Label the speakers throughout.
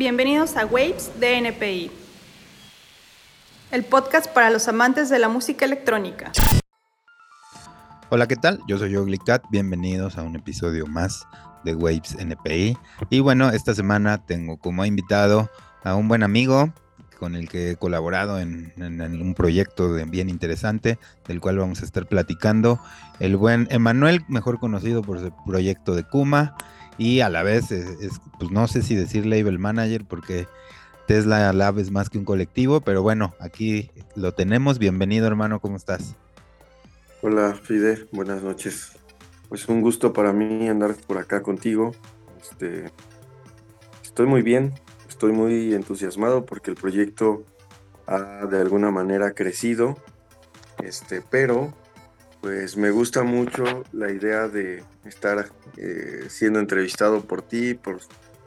Speaker 1: Bienvenidos a Waves de el podcast para los amantes de la música electrónica.
Speaker 2: Hola, ¿qué tal? Yo soy Cat. Bienvenidos a un episodio más de Waves NPI. Y bueno, esta semana tengo como invitado a un buen amigo con el que he colaborado en, un proyecto bien interesante, del cual vamos a estar platicando. El buen Emanuel, mejor conocido por su proyecto de Kuma, y a la vez, es, pues no sé si decir label manager, porque Tesla Lab es más que un colectivo, pero bueno, aquí lo tenemos. Bienvenido, hermano, ¿cómo estás?
Speaker 3: Hola, Fide, buenas noches. Pues un gusto para mí andar por acá contigo. Este, estoy muy bien, estoy muy entusiasmado porque el proyecto ha de alguna manera crecido. Este, pero pues me gusta mucho la idea de estar eh, siendo entrevistado por ti, por,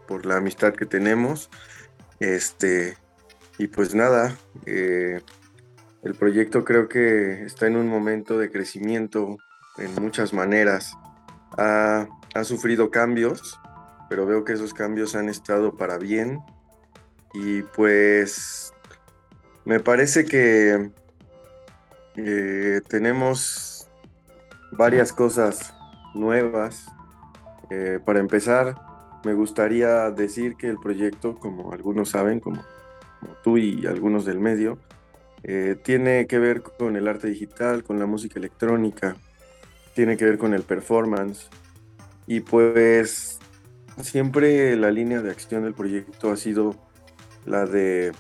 Speaker 3: por la amistad que tenemos. Este, y pues nada, eh, el proyecto creo que está en un momento de crecimiento en muchas maneras. Ha, sufrido cambios, pero veo que esos cambios han estado para bien. Y pues me parece que eh, tenemos varias cosas nuevas. Eh, para empezar, me gustaría decir que el proyecto, como algunos saben, como tú y algunos del medio, eh, tiene que ver con el arte digital, con la música electrónica, tiene que ver con el performance. Y pues siempre la línea de acción del proyecto ha sido la de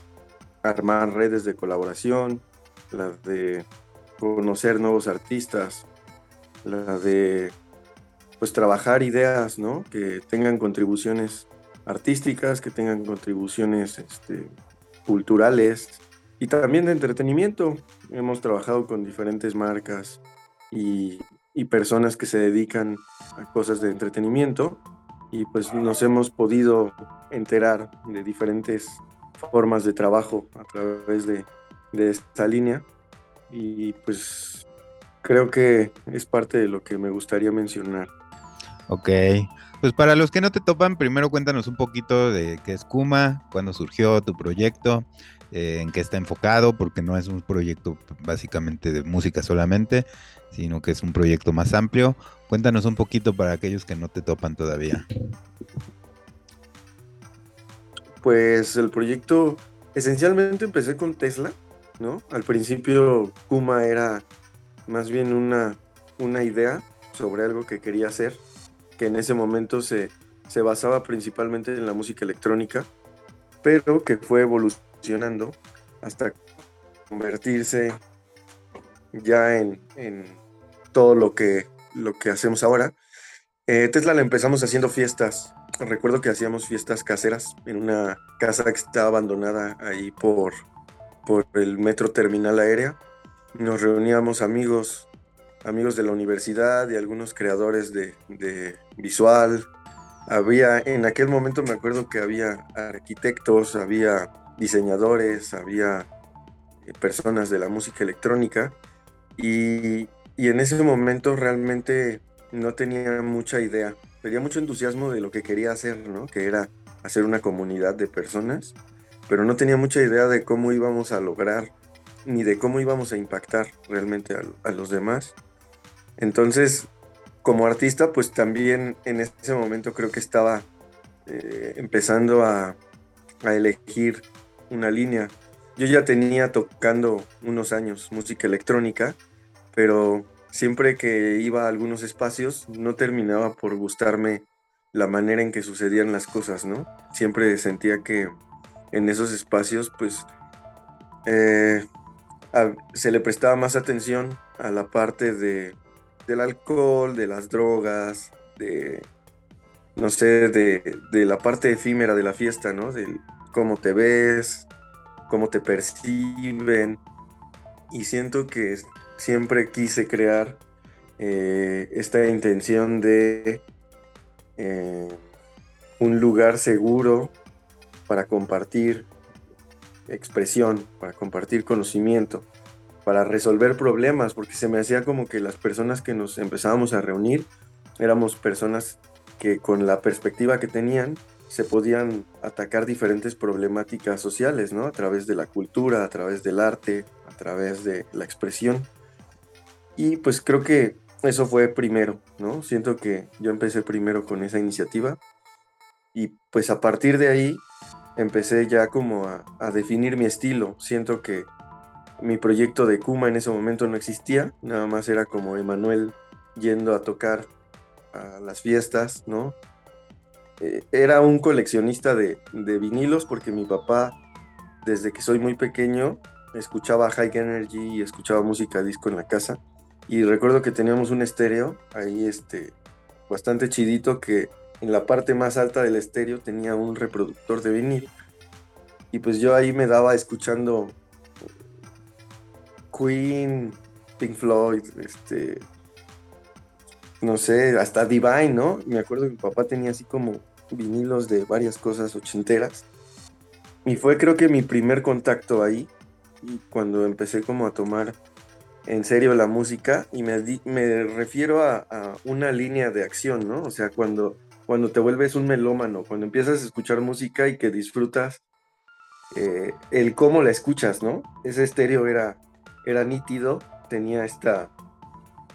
Speaker 3: armar redes de colaboración, la de conocer nuevos artistas, la de pues trabajar ideas, ¿no? Que tengan contribuciones artísticas, que tengan contribuciones este, culturales, y también de entretenimiento. Hemos trabajado con diferentes marcas y, personas que se dedican a cosas de entretenimiento y pues nos hemos podido enterar de diferentes formas de trabajo a través de, de esta línea y pues creo que es parte de lo que me gustaría mencionar.
Speaker 2: Ok, pues para los que no te topan, primero cuéntanos un poquito de qué es Kuma, cuándo surgió tu proyecto eh, en qué está enfocado, porque no es un proyecto básicamente de música solamente, sino que es un proyecto más amplio. Cuéntanos un poquito para aquellos que no te topan todavía.
Speaker 3: Pues el proyecto, esencialmente empecé con Tesla, ¿no? Al principio Kuma era más bien una, una idea sobre algo que quería hacer, que en ese momento se, se basaba principalmente en la música electrónica, pero que fue evolucionando hasta convertirse ya en, todo lo que, lo que hacemos ahora. Eh, Tesla la empezamos haciendo fiestas. Recuerdo que hacíamos fiestas caseras en una casa que estaba abandonada ahí por, por el metro terminal aérea. Nos reuníamos amigos, amigos de la universidad y algunos creadores de, visual. Había, en aquel momento me acuerdo que había arquitectos, había diseñadores, había eh, personas de la música electrónica y, en ese momento realmente no tenía mucha idea, tenía mucho entusiasmo de lo que quería hacer, ¿no? Que era hacer una comunidad de personas, pero no tenía mucha idea de cómo íbamos a lograr ni de cómo íbamos a impactar realmente a, los demás. Entonces, como artista, pues también en ese momento creo que estaba eh, empezando a, elegir una línea. Yo ya tenía tocando unos años música electrónica, pero siempre que iba a algunos espacios no terminaba por gustarme la manera en que sucedían las cosas, ¿no? Siempre sentía que en esos espacios, pues, eh, se le prestaba más atención a la parte de, del alcohol, de las drogas, de, no sé, de, de la parte efímera de la fiesta, ¿no? Del, cómo te ves, cómo te perciben. Y siento que siempre quise crear eh, esta intención de eh, un lugar seguro para compartir expresión, para compartir conocimiento, para resolver problemas, porque se me hacía como que las personas que nos empezábamos a reunir éramos personas que con la perspectiva que tenían se podían atacar diferentes problemáticas sociales, ¿no? A través de la cultura, a través del arte, a través de la expresión. Y pues creo que eso fue primero, ¿no? Siento que yo empecé primero con esa iniciativa y pues a partir de ahí empecé ya como a, a definir mi estilo. Siento que mi proyecto de Kuma en ese momento no existía, nada más era como Emanuel yendo a tocar a las fiestas, ¿no? Eh, era un coleccionista de, vinilos porque mi papá, desde que soy muy pequeño, escuchaba High Energy y escuchaba música disco en la casa. Y recuerdo que teníamos un estéreo ahí este, bastante chidito que en la parte más alta del estéreo tenía un reproductor de vinil. Y pues yo ahí me daba escuchando Queen, Pink Floyd, este, no sé, hasta Divine, ¿no? Me acuerdo que mi papá tenía así como vinilos de varias cosas ochenteras. Y fue creo que mi primer contacto ahí, y cuando empecé como a tomar en serio la música, y me, me refiero a, una línea de acción, ¿no? O sea, cuando, cuando te vuelves un melómano, cuando empiezas a escuchar música y que disfrutas eh, el cómo la escuchas, ¿no? Ese estéreo era, era nítido, tenía esta,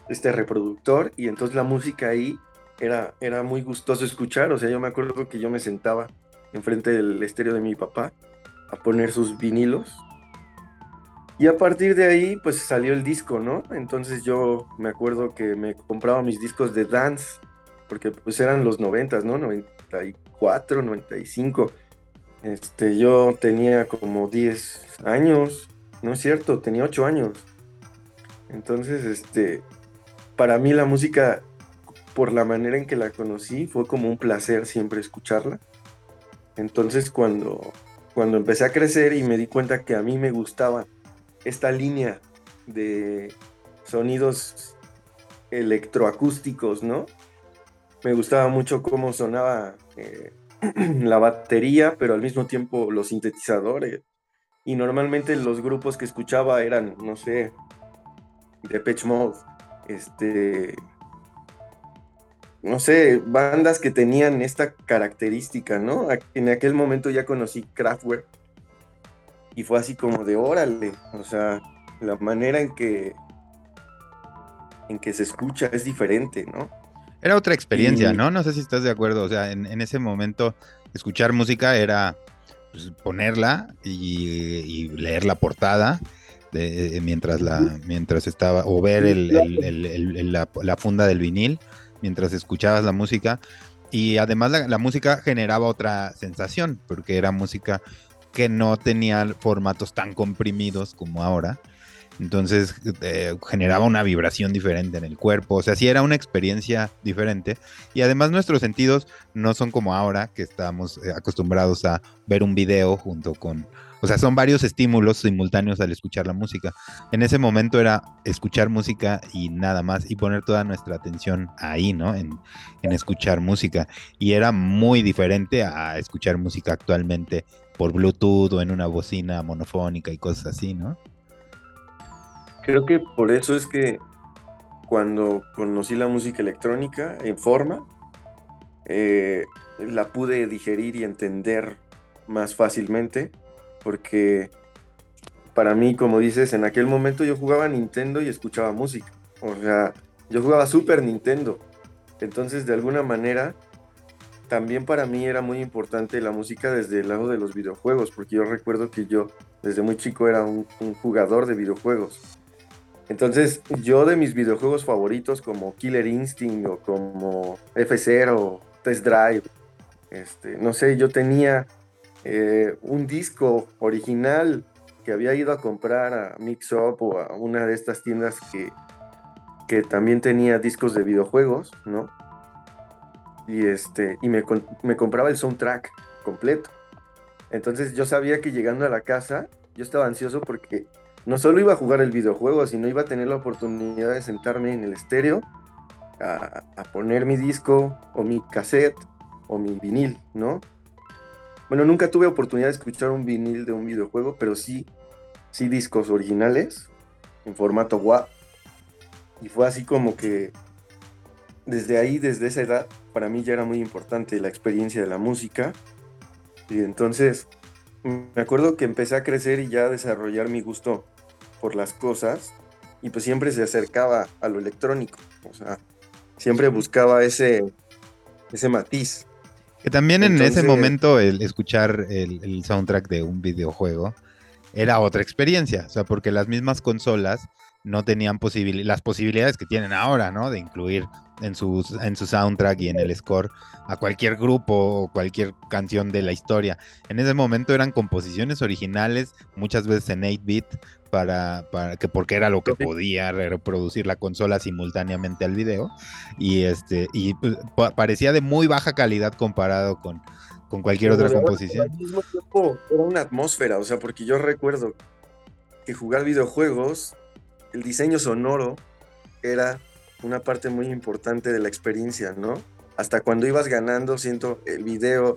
Speaker 3: este reproductor y entonces la música ahí era, era muy gustoso escuchar, o sea, yo me acuerdo que yo me sentaba enfrente del estéreo de mi papá a poner sus vinilos y a partir de ahí pues salió el disco, ¿no? Entonces yo me acuerdo que me compraba mis discos de dance porque pues eran los noventas, ¿no? 94, 95. Este, yo tenía como 10 años, no es cierto, tenía 8 años. Entonces, este, para mí la música, por la manera en que la conocí, fue como un placer siempre escucharla. Entonces, cuando, cuando empecé a crecer y me di cuenta que a mí me gustaba esta línea de sonidos electroacústicos, ¿no? Me gustaba mucho cómo sonaba eh, la batería, pero al mismo tiempo los sintetizadores. Y normalmente los grupos que escuchaba eran, no sé, Depeche Mode, este, no sé, bandas que tenían esta característica, ¿no? En aquel momento ya conocí Kraftwerk y fue así como de órale, o sea, la manera en que en que se escucha es diferente, ¿no?
Speaker 2: Era otra experiencia, ¿no? No sé si estás de acuerdo, o sea, en, ese momento escuchar música era pues, ponerla y leer la portada eh, mientras la mientras estaba o ver la, funda del vinil mientras escuchabas la música y además la, música generaba otra sensación porque era música que no tenía formatos tan comprimidos como ahora entonces eh, generaba una vibración diferente en el cuerpo, o sea, sí era una experiencia diferente. Y además nuestros sentidos no son como ahora, que estamos eh, acostumbrados a ver un video junto con o sea, son varios estímulos simultáneos al escuchar la música. En ese momento era escuchar música y nada más, y poner toda nuestra atención ahí, ¿no? En, escuchar música. Y era muy diferente a escuchar música actualmente por Bluetooth o en una bocina monofónica y cosas así, ¿no?
Speaker 3: Creo que por eso es que cuando conocí la música electrónica en forma, eh, la pude digerir y entender más fácilmente porque para mí, como dices, en aquel momento yo jugaba Nintendo y escuchaba música. O sea, yo jugaba Super Nintendo. Entonces, de alguna manera, también para mí era muy importante la música desde el lado de los videojuegos, porque yo recuerdo que yo desde muy chico era un, jugador de videojuegos. Entonces, yo de mis videojuegos favoritos como Killer Instinct o como F0, Test Drive, este, no sé, yo tenía eh, un disco original que había ido a comprar a Mix Up o a una de estas tiendas que, que también tenía discos de videojuegos, ¿no? Y, este, y me, me compraba el soundtrack completo. Entonces yo sabía que llegando a la casa, yo estaba ansioso porque no solo iba a jugar el videojuego, sino iba a tener la oportunidad de sentarme en el estéreo a, a, poner mi disco o mi cassette o mi vinil, ¿no? Bueno, nunca tuve oportunidad de escuchar un vinil de un videojuego, pero sí, sí discos originales en formato WAV. Y fue así como que desde ahí, desde esa edad, para mí ya era muy importante la experiencia de la música. Y entonces me acuerdo que empecé a crecer y ya a desarrollar mi gusto por las cosas y pues siempre se acercaba a lo electrónico, o sea, siempre buscaba ese, ese matiz.
Speaker 2: Que también en ese momento el escuchar el, soundtrack de un videojuego era otra experiencia, o sea, porque las mismas consolas no tenían las posibilidades que tienen ahora, ¿no? De incluir en, sus, en su soundtrack y en el score a cualquier grupo o cualquier canción de la historia. En ese momento eran composiciones originales, muchas veces en 8-bit, para, para, que porque era lo que podía reproducir la consola simultáneamente al video. Y este, y pues, parecía de muy baja calidad comparado con, con cualquier otra composición.
Speaker 3: Al mismo tiempo era una atmósfera, o sea, porque yo recuerdo que jugar videojuegos el diseño sonoro era una parte muy importante de la experiencia, ¿no? Hasta cuando ibas ganando, siento el video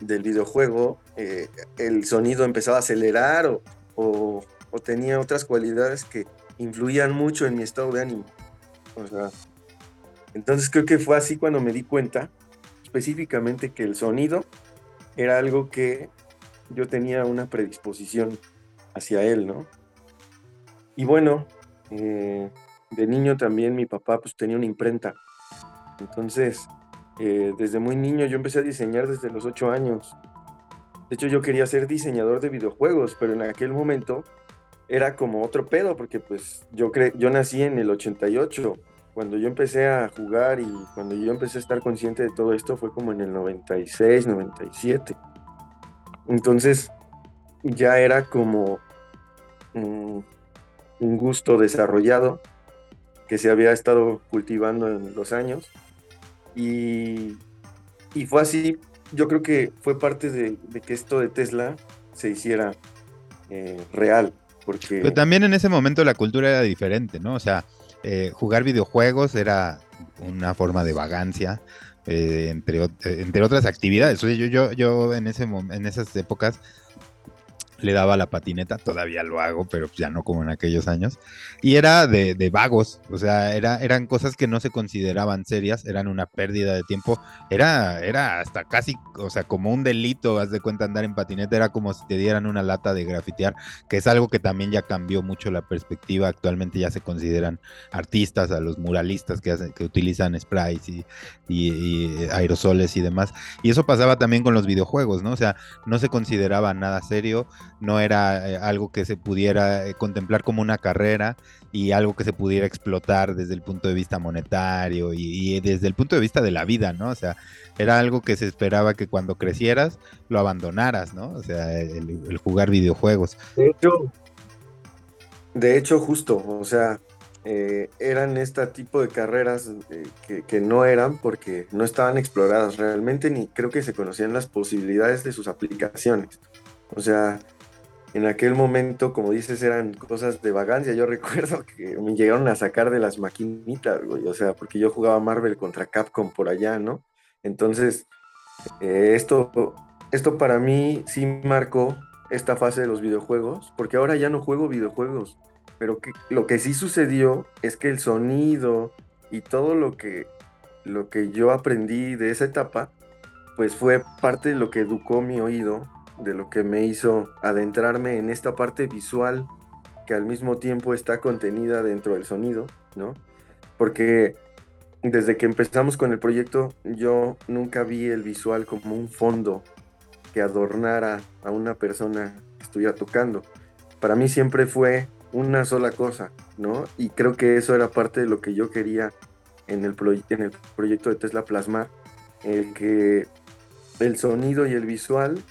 Speaker 3: del videojuego, eh, el sonido empezaba a acelerar o, o, tenía otras cualidades que influían mucho en mi estado de ánimo. O sea, entonces creo que fue así cuando me di cuenta específicamente que el sonido era algo que yo tenía una predisposición hacia él, ¿no? Y bueno, eh, de niño también mi papá pues tenía una imprenta. Entonces, eh, desde muy niño yo empecé a diseñar desde los ocho años. De hecho, yo quería ser diseñador de videojuegos, pero en aquel momento era como otro pedo, porque pues yo, yo nací en el 88. Cuando yo empecé a jugar y cuando yo empecé a estar consciente de todo esto fue como en el 96, 97. Entonces, ya era como... Un gusto desarrollado que se había estado cultivando en los años. Y, fue así, yo creo que fue parte de, que esto de Tesla se hiciera eh, real.
Speaker 2: Pero también en ese momento la cultura era diferente, ¿no? O sea, eh, jugar videojuegos era una forma de vagancia. Eh, entre, entre otras actividades. Yo, yo, yo en, ese, en esas épocas le daba la patineta, todavía lo hago, pero ya no como en aquellos años. Y era de, vagos, o sea, era, eran cosas que no se consideraban serias, eran una pérdida de tiempo, era, era hasta casi, o sea, como un delito, haz de cuenta andar en patineta, era como si te dieran una lata de grafitear, que es algo que también ya cambió mucho la perspectiva, actualmente ya se consideran artistas, a los muralistas que, hacen, que utilizan sprays y aerosoles y demás. Y eso pasaba también con los videojuegos, ¿no? O sea, no se consideraba nada serio no era eh, algo que se pudiera eh, contemplar como una carrera y algo que se pudiera explotar desde el punto de vista monetario y, desde el punto de vista de la vida, ¿no? O sea, era algo que se esperaba que cuando crecieras lo abandonaras, ¿no? O sea, el, jugar videojuegos.
Speaker 3: De hecho, de hecho, justo, o sea, eh, eran este tipo de carreras que, que, no eran porque no estaban exploradas realmente ni creo que se conocían las posibilidades de sus aplicaciones. O sea, en aquel momento, como dices, eran cosas de vagancia. Yo recuerdo que me llegaron a sacar de las maquinitas, güey, o sea, porque yo jugaba Marvel contra Capcom por allá, ¿no? Entonces, eh, esto, esto para mí sí marcó esta fase de los videojuegos, porque ahora ya no juego videojuegos, pero que, lo que sí sucedió es que el sonido y todo lo que, lo que yo aprendí de esa etapa, pues fue parte de lo que educó mi oído de lo que me hizo adentrarme en esta parte visual que al mismo tiempo está contenida dentro del sonido, ¿no? Porque desde que empezamos con el proyecto yo nunca vi el visual como un fondo que adornara a una persona que estuviera tocando. Para mí siempre fue una sola cosa, ¿no? Y creo que eso era parte de lo que yo quería en el, en el proyecto de Tesla Plasmar, el que el sonido y el visual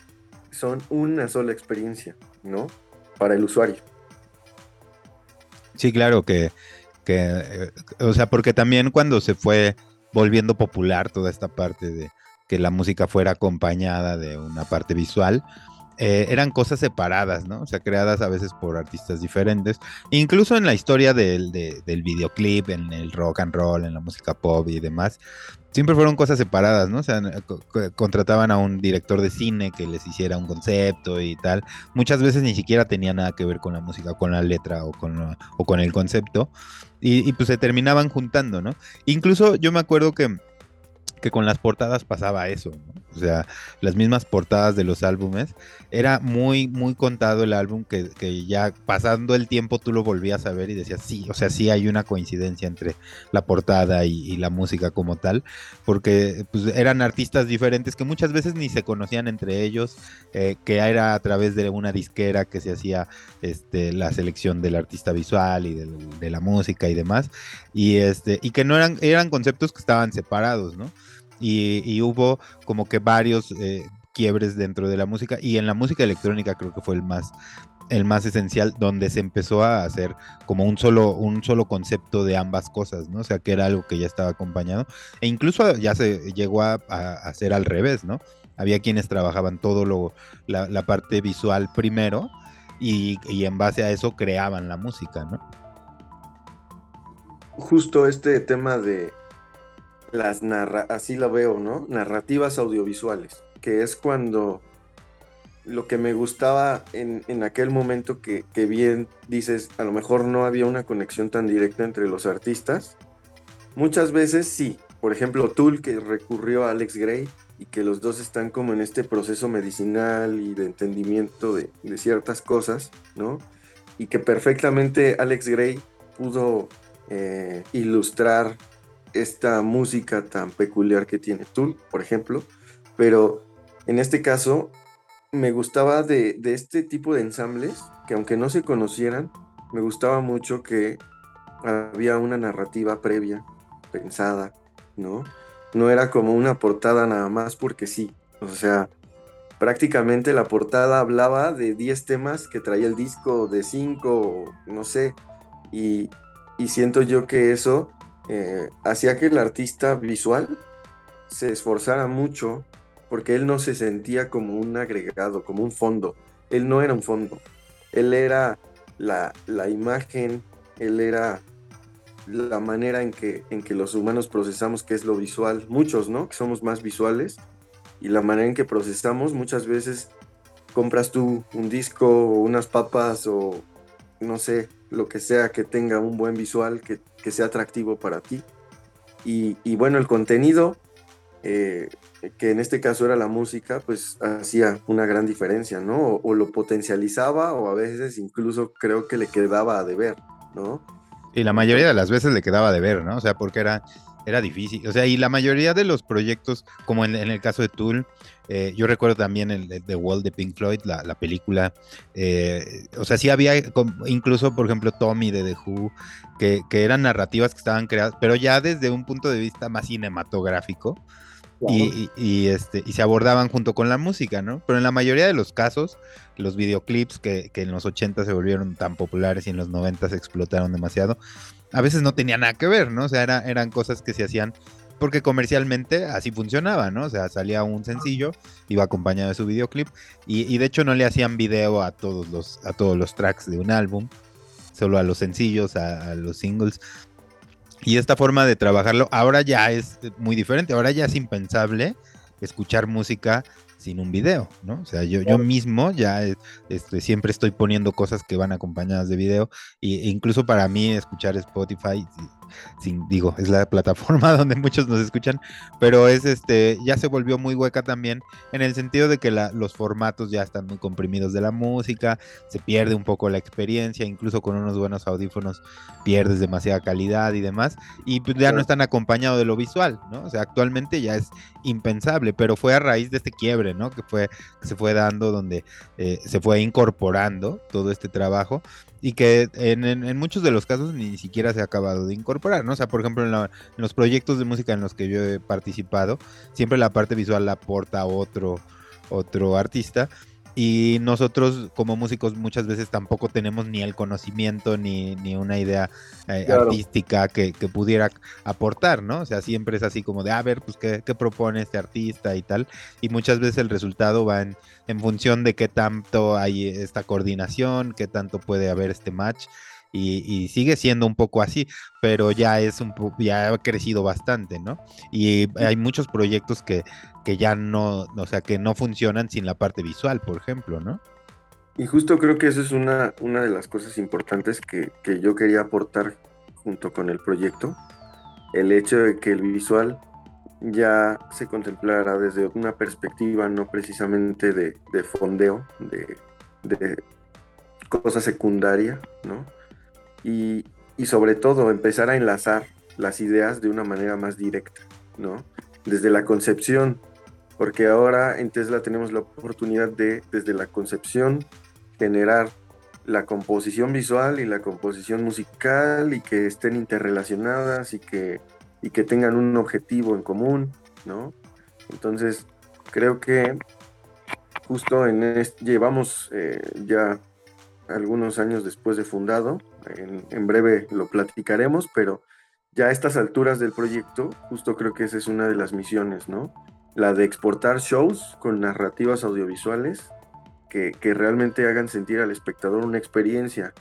Speaker 3: son una sola experiencia, ¿no? Para el usuario.
Speaker 2: Sí, claro que, eh, o sea, porque también cuando se fue volviendo popular toda esta parte de que la música fuera acompañada de una parte visual, eh, eran cosas separadas, ¿no? O sea, creadas a veces por artistas diferentes. Incluso en la historia del, del videoclip, en el rock and roll, en la música pop y demás, siempre fueron cosas separadas, ¿no? O sea, contrataban a un director de cine que les hiciera un concepto y tal. Muchas veces ni siquiera tenía nada que ver con la música, con la letra o con, o con el concepto. Y, y, pues se terminaban juntando, ¿no? Incluso yo me acuerdo que que con las portadas pasaba eso, o sea, las mismas portadas de los álbumes, era muy, muy contado el álbum que, ya pasando el tiempo tú lo volvías a ver y decías, sí, o sea, sí hay una coincidencia entre la portada y, la música como tal, porque pues, eran artistas diferentes que muchas veces ni se conocían entre ellos, eh, que era a través de una disquera que se hacía este, la selección del artista visual y de, la música y demás, y, este, y que no eran, eran conceptos que estaban separados, ¿no? Y, hubo como que varios eh, quiebres dentro de la música y en la música electrónica creo que fue el más el más esencial donde se empezó a hacer como un solo un solo concepto de ambas cosas no o sea que era algo que ya estaba acompañado e incluso ya se llegó a, hacer al revés no había quienes trabajaban todo lo la, parte visual primero y, y, en base a eso creaban la música no
Speaker 3: justo este tema de las narra así lo veo, ¿no? Narrativas audiovisuales, que es cuando lo que me gustaba en, en aquel momento que, que, bien dices, a lo mejor no había una conexión tan directa entre los artistas. Muchas veces sí. Por ejemplo, Tool que recurrió a Alex Gray y que los dos están como en este proceso medicinal y de entendimiento de, de ciertas cosas, ¿no? Y que perfectamente Alex Gray pudo eh, ilustrar esta música tan peculiar que tiene Tool, por ejemplo, pero en este caso me gustaba de, este tipo de ensambles, que aunque no se conocieran, me gustaba mucho que había una narrativa previa, pensada, ¿no? No era como una portada nada más porque sí, o sea, prácticamente la portada hablaba de 10 temas que traía el disco, de 5, no sé, y, y siento yo que eso eh, hacía que el artista visual se esforzara mucho porque él no se sentía como un agregado, como un fondo. Él no era un fondo. Él era la, imagen, él era la manera en que, en que los humanos procesamos, que es lo visual. Muchos, ¿no? Que somos más visuales. Y la manera en que procesamos, muchas veces compras tú un disco o unas papas o no sé, lo que sea que tenga un buen visual, que, sea atractivo para ti. Y, bueno, el contenido, eh, que en este caso era la música, pues hacía una gran diferencia, ¿no? O, lo potencializaba o a veces incluso creo que le quedaba a deber, ¿no?
Speaker 2: Y la mayoría de las veces le quedaba a deber, ¿no? O sea, porque era era difícil. O sea, y la mayoría de los proyectos, como en, el caso de Tool, eh, yo recuerdo también el de The Wall de Pink Floyd, la, película. Eh, o sea, sí había, incluso, por ejemplo, Tommy de The Who, que, que, eran narrativas que estaban creadas, pero ya desde un punto de vista más cinematográfico. Y, este, y se abordaban junto con la música, ¿no? Pero en la mayoría de los casos, los videoclips que, que en los 80 se volvieron tan populares y en los 90 se explotaron demasiado, a veces no tenía nada que ver, ¿no? O sea, eran cosas que se hacían porque comercialmente así funcionaba, ¿no? O sea, salía un sencillo, iba acompañado de su videoclip y, de hecho no le hacían video a todos los a todos los tracks de un álbum, solo a los sencillos, a, los singles. Y esta forma de trabajarlo ahora ya es muy diferente, ahora ya es impensable escuchar música sin un video, ¿no? O sea, yo, yo mismo ya este, siempre estoy poniendo cosas que van acompañadas de video e incluso para mí escuchar Spotify sin, digo, es la plataforma donde muchos nos escuchan, pero es este, ya se volvió muy hueca también en el sentido de que los formatos ya están muy comprimidos de la música, se pierde un poco la experiencia, incluso con unos buenos audífonos pierdes demasiada calidad y demás, y pues ya no están acompañados de lo visual, ¿no? O sea, actualmente ya es impensable, pero fue a raíz de este quiebre, ¿no? Que fue, que se fue dando donde eh, se fue incorporando todo este trabajo y que en, muchos de los casos ni siquiera se ha acabado de incorporar, ¿no? O sea, por ejemplo, en, los proyectos de música en los que yo he participado, siempre la parte visual la aporta otro, otro artista. Y nosotros como músicos muchas veces tampoco tenemos ni el conocimiento ni, ni una idea eh, artística que, que, pudiera aportar, ¿no? O sea, siempre es así como de, a ver, pues, ¿qué, ¿qué, propone este artista y tal? Y muchas veces el resultado va en, en función de qué tanto hay esta coordinación, qué tanto puede haber este match. Y, sigue siendo un poco así, pero ya es un ya ha crecido bastante, ¿no? Y hay muchos proyectos que, que ya no, o sea, que no funcionan sin la parte visual, por ejemplo, ¿no?
Speaker 3: Y justo creo que eso es una, una de las cosas importantes que, que yo quería aportar junto con el proyecto, el hecho de que el visual ya se contemplara desde una perspectiva no precisamente de, fondeo, de, de, cosa secundaria, ¿no? Y, sobre todo empezar a enlazar las ideas de una manera más directa, ¿no? Desde la concepción, porque ahora en Tesla tenemos la oportunidad de, desde la concepción, generar la composición visual y la composición musical y que estén interrelacionadas y que, y que tengan un objetivo en común, ¿no? Entonces, creo que justo en este, llevamos eh, ya algunos años después de fundado, en, breve lo platicaremos, pero ya a estas alturas del proyecto, justo creo que esa es una de las misiones, ¿no? La de exportar shows con narrativas audiovisuales que, realmente hagan sentir al espectador una experiencia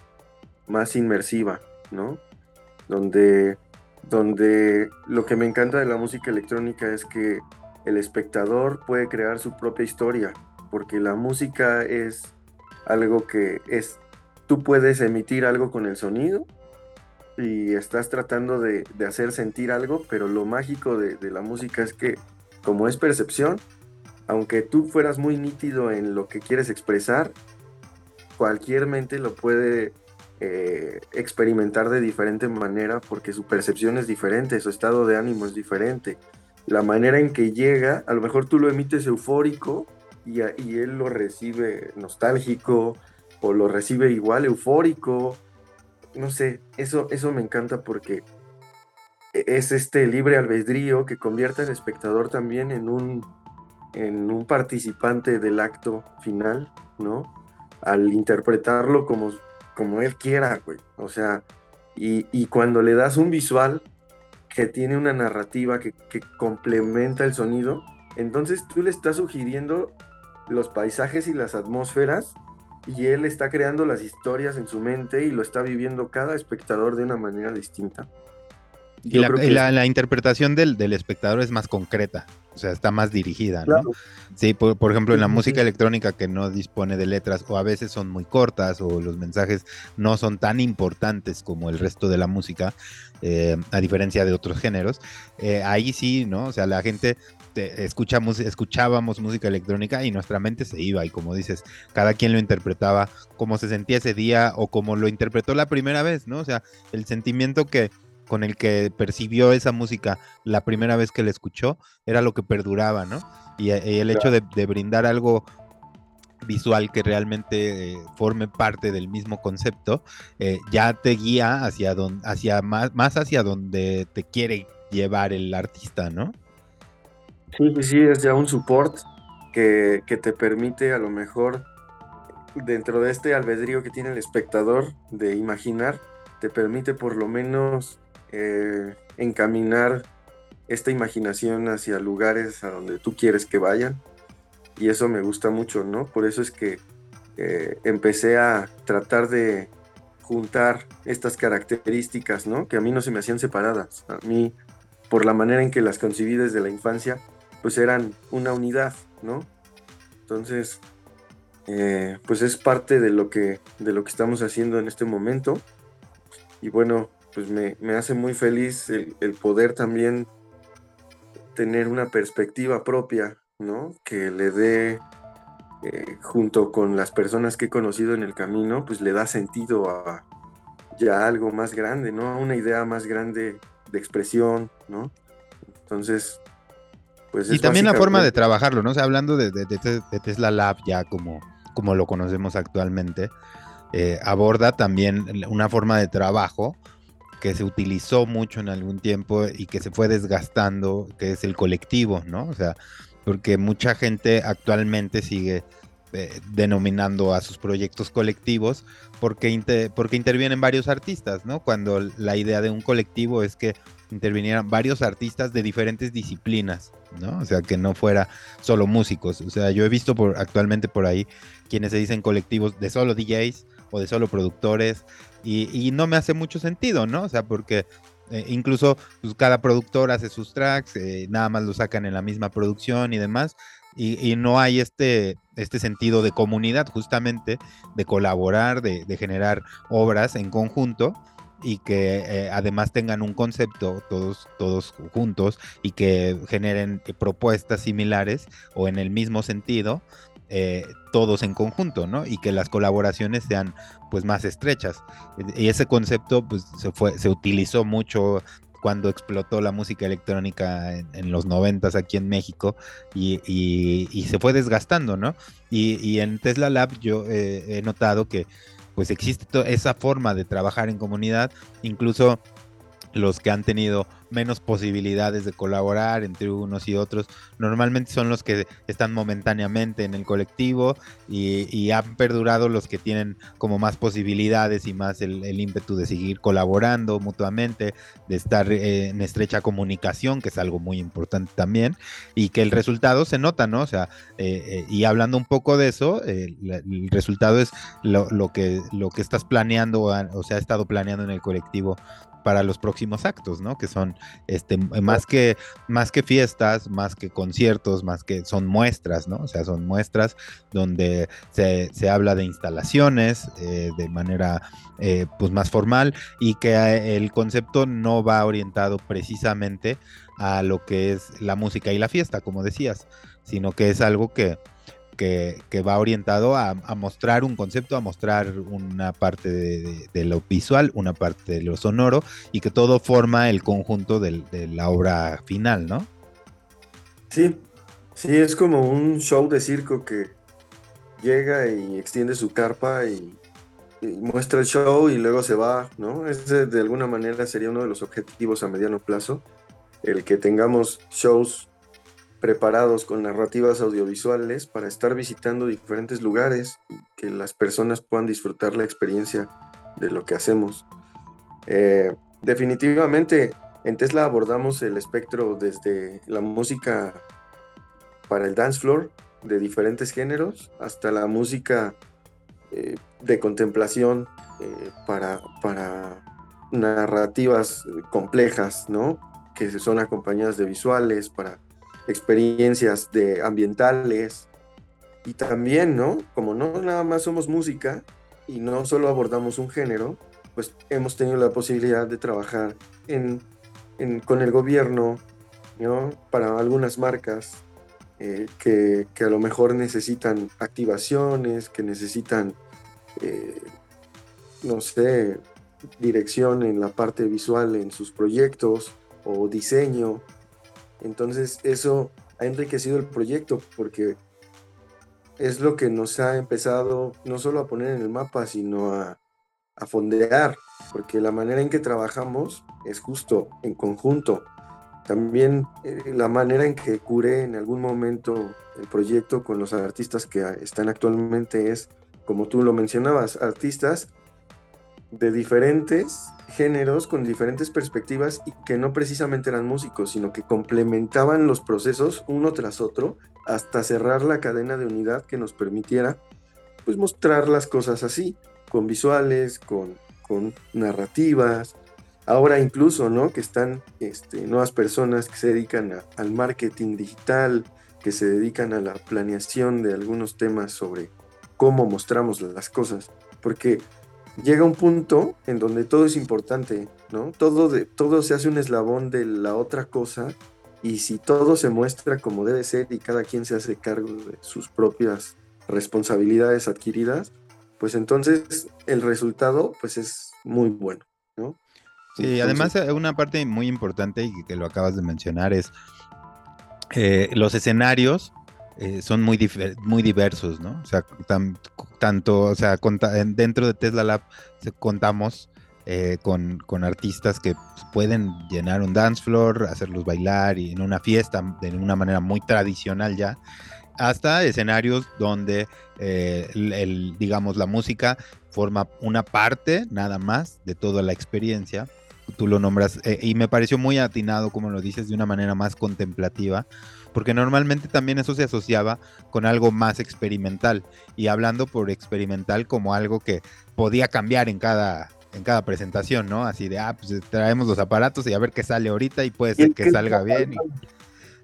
Speaker 3: más inmersiva, ¿no? Donde, donde lo que me encanta de la música electrónica es que el espectador puede crear su propia historia, porque la música es algo que es, tú puedes emitir algo con el sonido y estás tratando de, hacer sentir algo, pero lo mágico de, de la música es que como es percepción, aunque tú fueras muy nítido en lo que quieres expresar, cualquier mente lo puede eh, experimentar de diferente manera porque su percepción es diferente, su estado de ánimo es diferente. La manera en que llega, a lo mejor tú lo emites eufórico y, y él lo recibe nostálgico o lo recibe igual eufórico. No sé, eso, eso me encanta porque es este libre albedrío que convierte al espectador también en un en un participante del acto final, ¿no? Al interpretarlo como, como él quiera, güey. O sea, y, cuando le das un visual que tiene una narrativa que, que complementa el sonido, entonces tú le estás sugiriendo los paisajes y las atmósferas y él está creando las historias en su mente y lo está viviendo cada espectador de una manera distinta.
Speaker 2: Y, la, interpretación del, espectador es más concreta, o sea, está más dirigida, ¿no? Sí, por, ejemplo, en la música electrónica que no dispone de letras o a veces son muy cortas o los mensajes no son tan importantes como el resto de la música, eh, a diferencia de otros géneros, eh, ahí sí, ¿no? O sea, la gente escuchamos, escuchábamos música electrónica y nuestra mente se iba y como dices, cada quien lo interpretaba como se sentía ese día o como lo interpretó la primera vez, ¿no? O sea, el sentimiento que con el que percibió esa música la primera vez que la escuchó, era lo que perduraba, ¿no? Y, eh, el hecho de, brindar algo visual que realmente eh, forme parte del mismo concepto, eh, ya te guía hacia, don, hacia más, más hacia donde te quiere llevar el artista, ¿no?
Speaker 3: Sí, sí, sí, es ya un support que, que te permite a lo mejor dentro de este albedrío que tiene el espectador de imaginar, te permite por lo menos eh, encaminar esta imaginación hacia lugares a donde tú quieres que vayan. Y eso me gusta mucho, ¿no? Por eso es que eh, empecé a tratar de juntar estas características, ¿no? Que a mí no se me hacían separadas. A mí, por la manera en que las concibí desde la infancia, pues eran una unidad, ¿no? Entonces, eh, pues es parte de lo que de lo que estamos haciendo en este momento. Y bueno, pues me, hace muy feliz el, poder también tener una perspectiva propia, ¿no? Que le dé, eh, junto con las personas que he conocido en el camino, pues le da sentido a ya algo más grande, ¿no? Una idea más grande de expresión, ¿no? Entonces,
Speaker 2: pues... y también la forma de trabajarlo, ¿no? O sea, hablando de, Tesla Lab ya como, como lo conocemos actualmente, eh, aborda también una forma de trabajo que se utilizó mucho en algún tiempo y que se fue desgastando, que es el colectivo, ¿no? O sea, porque mucha gente actualmente sigue eh, denominando a sus proyectos colectivos porque, porque intervienen varios artistas, ¿no? Cuando la idea de un colectivo es que intervinieran varios artistas de diferentes disciplinas, ¿no? O sea, que no fuera solo músicos. O sea, yo he visto por, actualmente por ahí quienes se dicen colectivos de solo DJs o de solo productores y, no me hace mucho sentido, ¿no? O sea, porque eh, incluso pues, cada productor hace sus tracks, eh, nada más lo sacan en la misma producción y demás, y, no hay este, este sentido de comunidad, justamente, de colaborar, de, generar obras en conjunto. Y que eh, además tengan un concepto todos, todos juntos y que generen propuestas similares o en el mismo sentido, eh, todos en conjunto, ¿no? Y que las colaboraciones sean pues más estrechas. Y ese concepto pues se fue, se utilizó mucho cuando explotó la música electrónica en, los noventas aquí en México y, se fue desgastando, ¿no? Y, en Tesla Lab yo eh, he notado que pues existe esa forma de trabajar en comunidad, incluso los que han tenido menos posibilidades de colaborar entre unos y otros, normalmente son los que están momentáneamente en el colectivo y, han perdurado los que tienen como más posibilidades y más el, ímpetu de seguir colaborando mutuamente, de estar eh, en estrecha comunicación, que es algo muy importante también, y que el resultado se nota, ¿no? O sea, eh, eh, y hablando un poco de eso, el resultado es lo, lo, que, lo que estás planeando, o sea, ha estado planeando en el colectivo para los próximos actos, ¿no? Que son este, más, que, más que fiestas, más que conciertos, más que son muestras, ¿no? O sea, son muestras donde se, habla de instalaciones eh, de manera eh, pues más formal y que eh, el concepto no va orientado precisamente a lo que es la música y la fiesta, como decías, sino que es algo que que, va orientado a, mostrar un concepto, a mostrar una parte de, lo visual, una parte de lo sonoro y que todo forma el conjunto de, la obra final, ¿no?
Speaker 3: Sí, sí, es como un show de circo que llega y extiende su carpa y, muestra el show y luego se va, ¿no? Ese de alguna manera sería uno de los objetivos a mediano plazo, el que tengamos shows preparados con narrativas audiovisuales para estar visitando diferentes lugares que las personas puedan disfrutar la experiencia de lo que hacemos. Eh, definitivamente en Tesla abordamos el espectro desde la música para el dance floor de diferentes géneros hasta la música eh, de contemplación eh, para, para narrativas complejas, ¿no? Que son acompañadas de visuales, para experiencias de ambientales y también, ¿no? Como no nada más somos música y no solo abordamos un género, pues hemos tenido la posibilidad de trabajar en, con el gobierno, ¿no? Para algunas marcas eh, que, a lo mejor necesitan activaciones, que necesitan, eh, no sé, dirección en la parte visual en sus proyectos o diseño entonces eso ha enriquecido el proyecto porque es lo que nos ha empezado no solo a poner en el mapa, sino a, fondear, porque la manera en que trabajamos es justo, en conjunto. También eh, la manera en que curé en algún momento el proyecto con los artistas que están actualmente es, como tú lo mencionabas, artistas de diferentes géneros con diferentes perspectivas y que no precisamente eran músicos, sino que complementaban los procesos uno tras otro hasta cerrar la cadena de unidad que nos permitiera pues mostrar las cosas así, con visuales, con, con narrativas. Ahora incluso, ¿no? Que están este, nuevas personas que se dedican al marketing digital, que se dedican a la planeación de algunos temas sobre cómo mostramos las cosas. Porque llega un punto en donde todo es importante, ¿no? Todo, de, todo se hace un eslabón de la otra cosa y si todo se muestra como debe ser y cada quien se hace cargo de sus propias responsabilidades adquiridas, pues entonces el resultado pues es muy bueno, ¿no?
Speaker 2: Sí, además eh, una parte muy importante y que lo acabas de mencionar es eh, los escenarios eh, son muy, muy diversos, ¿no? O sea, tanto, o sea, dentro de Tesla Lab contamos eh, con, artistas que pues, pueden llenar un dance floor, hacerlos bailar y en una fiesta de una manera muy tradicional ya, hasta escenarios donde eh, el, digamos, la música forma una parte nada más de toda la experiencia. Tú lo nombras y me pareció muy atinado, como lo dices, de una manera más contemplativa porque normalmente también eso se asociaba con algo más experimental y hablando por experimental como algo que podía cambiar en cada en cada presentación, ¿no? Así de, ah, pues traemos los aparatos y a ver qué sale ahorita y puede ser que salga bien.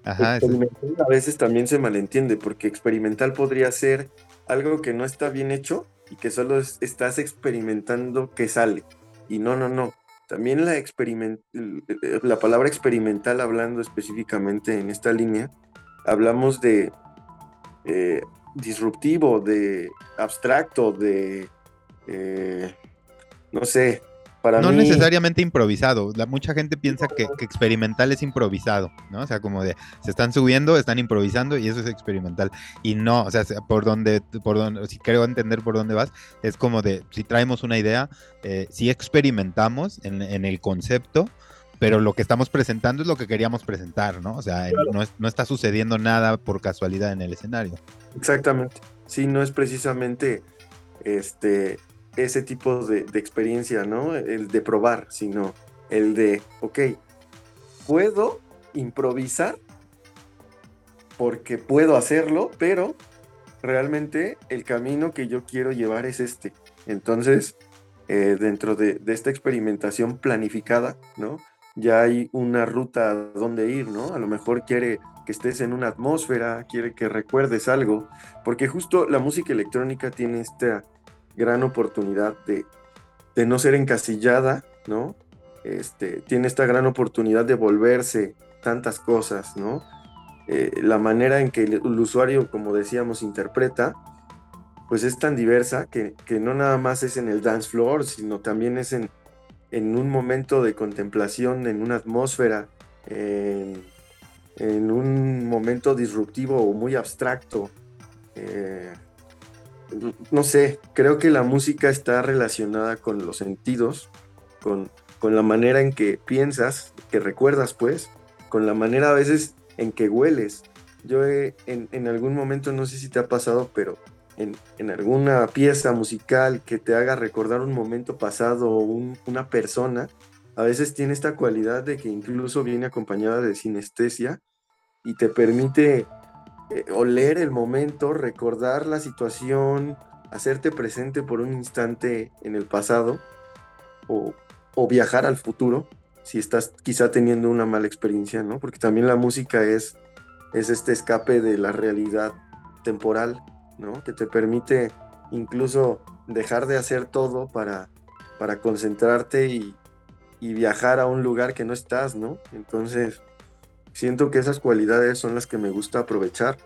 Speaker 3: Ajá, a veces también se malentiende porque experimental podría ser algo que no está bien hecho y que solo estás experimentando que sale. Y no, no, no. También la, la palabra experimental, hablando específicamente en esta línea, hablamos de eh, disruptivo, de abstracto, de, eh, no sé,
Speaker 2: no necesariamente improvisado. La, mucha gente piensa que, experimental es improvisado, ¿no? O sea, como de se están subiendo, están improvisando y eso es experimental. Y no, o sea, por donde, por donde, si creo entender por dónde vas, es como de si traemos una idea, eh, si experimentamos en, el concepto, pero lo que estamos presentando es lo que queríamos presentar, ¿no? O sea, no, no está sucediendo nada por casualidad en el escenario.
Speaker 3: Exactamente. Sí, no es precisamente este ese tipo de, experiencia, ¿no? El de probar, sino el de, ok, puedo improvisar porque puedo hacerlo, pero realmente el camino que yo quiero llevar es este. Entonces, eh, dentro de, esta experimentación planificada, ¿no? Ya hay una ruta donde ir, ¿no? A lo mejor quiere que estés en una atmósfera, quiere que recuerdes algo, porque justo la música electrónica tiene esta gran oportunidad de, no ser encasillada, ¿no? Este, tiene esta gran oportunidad de volverse tantas cosas, ¿no? Eh, la manera en que el, usuario, como decíamos, interpreta, pues es tan diversa que, no nada más es en el dance floor, sino también es en, en un momento de contemplación, en una atmósfera, en, un momento disruptivo o muy abstracto. Eh, no sé, creo que la música está relacionada con los sentidos, con, con la manera en que piensas, que recuerdas pues, con la manera a veces en que hueles. Yo en, algún momento, no sé si te ha pasado, pero en, alguna pieza musical que te haga recordar un momento pasado o una persona, a veces tiene esta cualidad de que incluso viene acompañada de sinestesia y te permite eh, oler el momento, recordar la situación, hacerte presente por un instante en el pasado o, viajar al futuro si estás quizá teniendo una mala experiencia, ¿no? Porque también la música es, es este escape de la realidad temporal, ¿no? Que te permite incluso dejar de hacer todo para, para concentrarte y, y viajar a un lugar que no estás, ¿no? Entonces, siento que esas cualidades son las que me gusta aprovechar,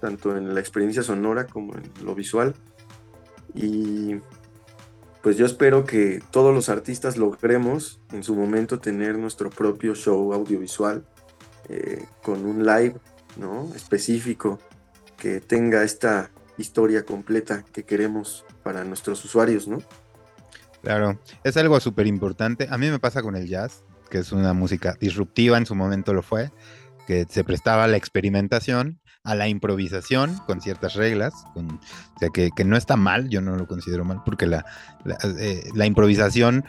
Speaker 3: tanto en la experiencia sonora como en lo visual. Y pues yo espero que todos los artistas logremos en su momento tener nuestro propio show audiovisual eh, con un live ¿no? específico que tenga esta historia completa que queremos para nuestros usuarios, ¿no?
Speaker 2: Claro, es algo súper importante. A mí me pasa con el jazz que es una música disruptiva, en su momento lo fue, que se prestaba a la experimentación, a la improvisación con ciertas reglas, o sea, que, no está mal, yo no lo considero mal, porque la, la, eh, improvisación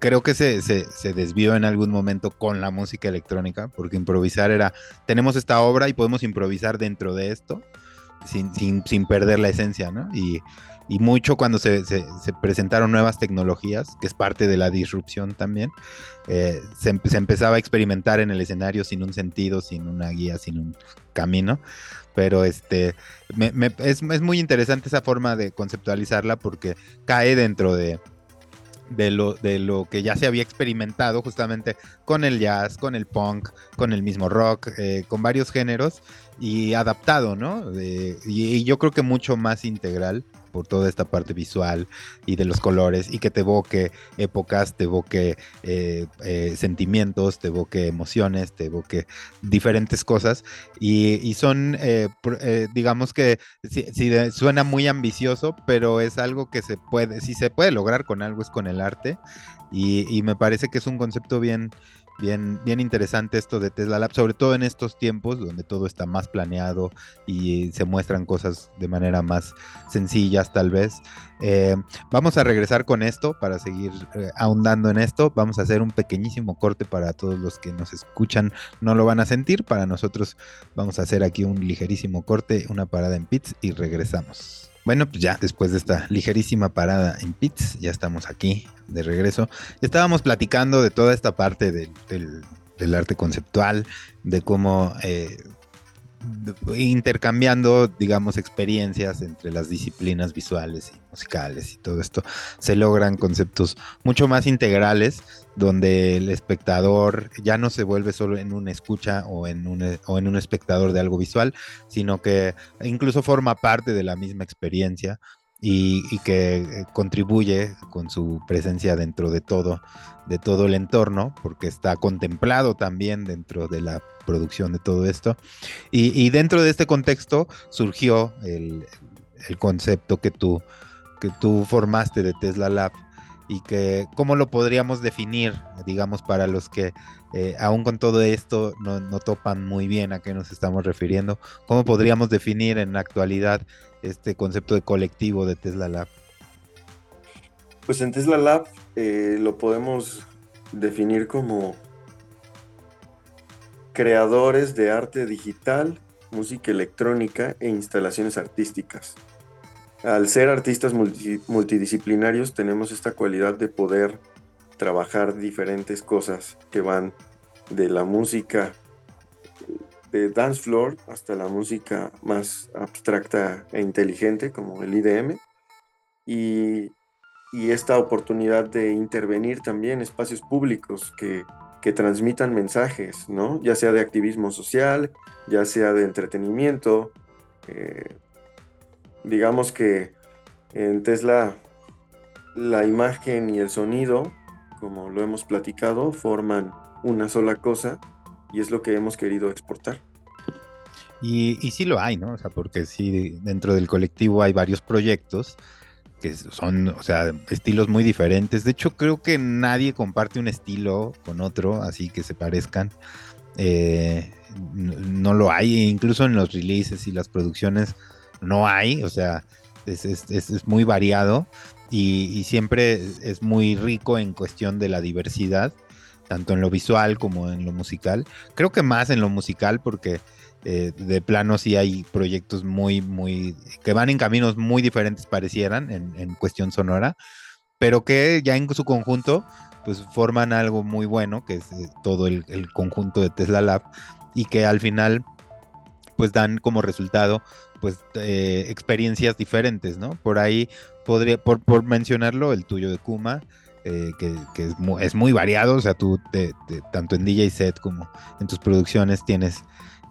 Speaker 2: creo que se, se, desvió en algún momento con la música electrónica, porque improvisar era, tenemos esta obra y podemos improvisar dentro de esto, sin, sin, sin perder la esencia, ¿no? Y, y mucho cuando se, presentaron nuevas tecnologías, que es parte de la disrupción también, eh, se, empezaba a experimentar en el escenario sin un sentido, sin una guía, sin un camino. Pero este, es, muy interesante esa forma de conceptualizarla porque cae dentro de, lo, de lo que ya se había experimentado justamente con el jazz, con el punk, con el mismo rock, eh, con varios géneros y adaptado, ¿no? y, yo creo que mucho más integral por toda esta parte visual y de los colores y que te evoque épocas, te evoque eh, eh, sentimientos, te evoque emociones, te evoque diferentes cosas. Y, son, eh, digamos que suena muy ambicioso, pero es algo que se puede, si se puede lograr con algo es con el arte. Y me parece que es un concepto bien bien, bien interesante esto de Tesla Lab, sobre todo en estos tiempos donde todo está más planeado y se muestran cosas de manera más sencillas tal vez. Eh, vamos a regresar con esto para seguir eh, ahondando en esto. Vamos a hacer un pequeñísimo corte para todos los que nos escuchan, no lo van a sentir. Para nosotros vamos a hacer aquí un ligerísimo corte, una parada en pits y regresamos. Bueno, pues ya después de esta ligerísima parada en Pits, ya estamos aquí de regreso. Estábamos platicando de toda esta parte del, arte conceptual, de cómo eh, intercambiando, digamos, experiencias entre las disciplinas visuales y musicales y todo esto, se logran conceptos mucho más integrales, donde el espectador ya no se vuelve solo en una escucha o en un, o en un espectador de algo visual, sino que incluso forma parte de la misma experiencia y, que eh, contribuye con su presencia dentro de todo, de todo el entorno, porque está contemplado también dentro de la producción de todo esto. Y, dentro de este contexto surgió el, concepto que tú, que tú formaste de Tesla Lab y que cómo lo podríamos definir, digamos, para los que eh, aún con todo esto no, no, topan muy bien a qué nos estamos refiriendo, cómo podríamos definir en la actualidad este concepto de colectivo de Tesla Lab?
Speaker 3: Pues en Tesla Lab eh, lo podemos definir como creadores de arte digital, música electrónica e instalaciones artísticas. Al ser artistas multidisciplinarios tenemos esta cualidad de poder trabajar diferentes cosas que van de la música de dance floor hasta la música más abstracta e inteligente como el IDM y, esta oportunidad de intervenir también espacios públicos que, transmitan mensajes, ¿no? ya sea de activismo social, ya sea de entretenimiento. Eh, digamos que en Tesla la imagen y el sonido, como lo hemos platicado, forman una sola cosa y es lo que hemos querido exportar.
Speaker 2: Y, y sí lo hay, ¿no? O sea, porque sí, dentro del colectivo hay varios proyectos que son, o sea, estilos muy diferentes. De hecho, creo que nadie comparte un estilo con otro, así que se parezcan. Eh, no, lo hay, incluso en los releases y las producciones no hay, o sea, es, es, es muy variado y, y, siempre es muy rico en cuestión de la diversidad tanto en lo visual como en lo musical. Creo que más en lo musical porque eh, de plano sí hay proyectos muy, muy, que van en caminos muy diferentes parecieran en, cuestión sonora, pero que ya en su conjunto pues forman algo muy bueno, que es eh, todo el, conjunto de Tesla Lab y que al final pues dan como resultado pues eh, experiencias diferentes, ¿no? Por ahí podría, por, por mencionarlo, el tuyo de Kuma, eh, que, es, muy, variado, o sea, tú tanto en DJ set como en tus producciones tienes